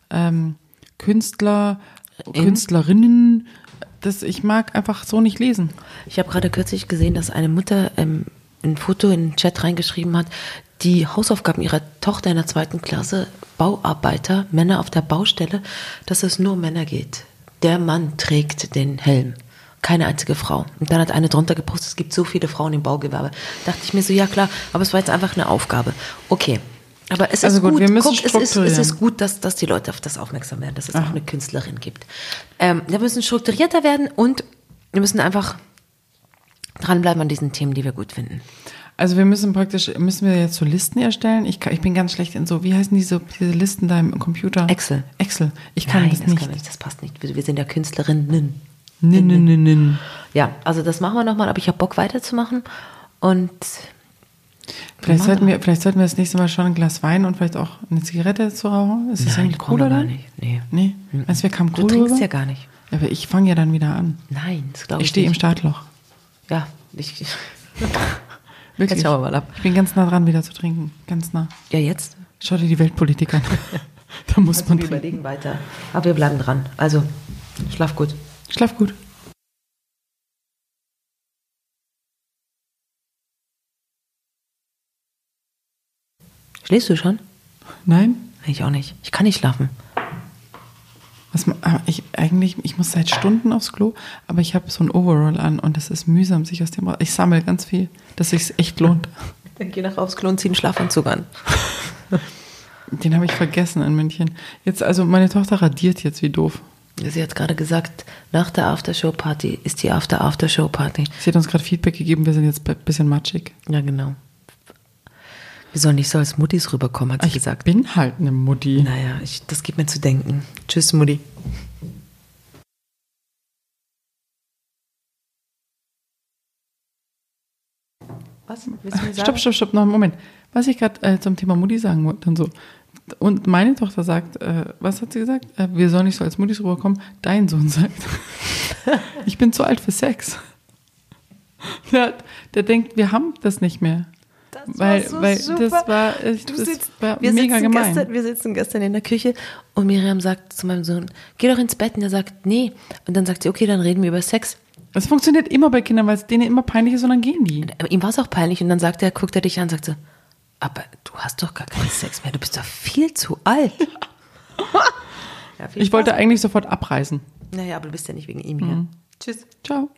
ähm, Künstler, In? Künstlerinnen, das ich mag einfach so nicht lesen. Ich habe gerade kürzlich gesehen, dass eine Mutter ähm, ein Foto in den Chat reingeschrieben hat, die Hausaufgaben ihrer Tochter in der zweiten Klasse, Bauarbeiter, Männer auf der Baustelle, dass es nur Männer geht. Der Mann trägt den Helm. Keine einzige Frau. Und dann hat eine drunter gepostet, es gibt so viele Frauen im Baugewerbe. Da dachte ich mir so, ja klar, aber es war jetzt einfach eine Aufgabe. Okay. Aber es also ist gut, gut. Wir müssen Guck, es, ist, es ist gut, dass, dass die Leute auf das aufmerksam werden, dass es Aha. auch eine Künstlerin gibt. Ähm, wir müssen strukturierter werden und wir müssen einfach dranbleiben an diesen Themen, die wir gut finden. Also wir müssen praktisch, müssen wir jetzt so Listen erstellen? Ich, ich bin ganz schlecht in so, wie heißen diese, diese Listen da im Computer? Excel. Excel. Ich kann Nein, das, das nicht. Kann nicht. Das passt nicht. Wir, wir sind ja Künstlerinnen. Nin, nin, nin, nin. Ja, also das machen wir nochmal, aber ich habe Bock weiterzumachen und Vielleicht sollten, wir, vielleicht sollten wir das nächste Mal schon ein Glas Wein und vielleicht auch eine Zigarette zu rauchen. Ist das eigentlich cool, oder? Nicht. Nee. Nee? Also wir kamen cool Du trinkst rüber? ja gar nicht. Aber ich fange ja dann wieder an. Nein, das glaube ich Ich stehe im Startloch. Ja, ich... *laughs* Wirklich. Jetzt schauen wir mal ab. Ich bin ganz nah dran, wieder zu trinken. Ganz nah. Ja, jetzt? Schau dir die Weltpolitik an. *laughs* da muss also man wir trinken. überlegen weiter. Aber wir bleiben dran. Also, schlaf gut. Schlaf gut. Schläfst du schon? Nein. Ich auch nicht. Ich kann nicht schlafen. Was, ich, eigentlich, ich muss seit Stunden aufs Klo, aber ich habe so ein Overall an und es ist mühsam, sich aus dem raus. Ich sammle ganz viel, dass sich echt lohnt. *laughs* Dann geh nach aufs Klo und zieh einen Schlafanzug an. *laughs* Den habe ich vergessen in München. Jetzt, also meine Tochter radiert jetzt wie doof. Sie hat gerade gesagt, nach der Aftershow-Party ist die After-Aftershow-Party. Sie hat uns gerade Feedback gegeben, wir sind jetzt ein bisschen matschig. Ja, genau. Wir sollen nicht so als Muttis rüberkommen, hat sie ich gesagt. Ich bin halt eine Mutti. Naja, ich, das gibt mir zu denken. Tschüss, Mutti. Was? Stopp, stopp, stopp, noch einen Moment. Was ich gerade äh, zum Thema Mutti sagen wollte und so. Und meine Tochter sagt, äh, was hat sie gesagt? Äh, wir sollen nicht so als Muttis rüberkommen. Dein Sohn sagt, *laughs* ich bin zu alt für Sex. Der, der denkt, wir haben das nicht mehr. Das weil, so weil super. das war, das sitzt, war mega gemein. Gestern, wir sitzen gestern in der Küche und Miriam sagt zu meinem Sohn, geh doch ins Bett. Und er sagt, nee. Und dann sagt sie, okay, dann reden wir über Sex. Das funktioniert immer bei Kindern, weil es denen immer peinlich ist und dann gehen die. Und ihm war es auch peinlich und dann sagt er, guckt er dich an und sagt so, aber du hast doch gar keinen Sex mehr, du bist doch viel zu alt. *laughs* ja, ich wollte eigentlich sofort abreisen. Naja, aber du bist ja nicht wegen ihm hier. Mhm. Tschüss. Ciao.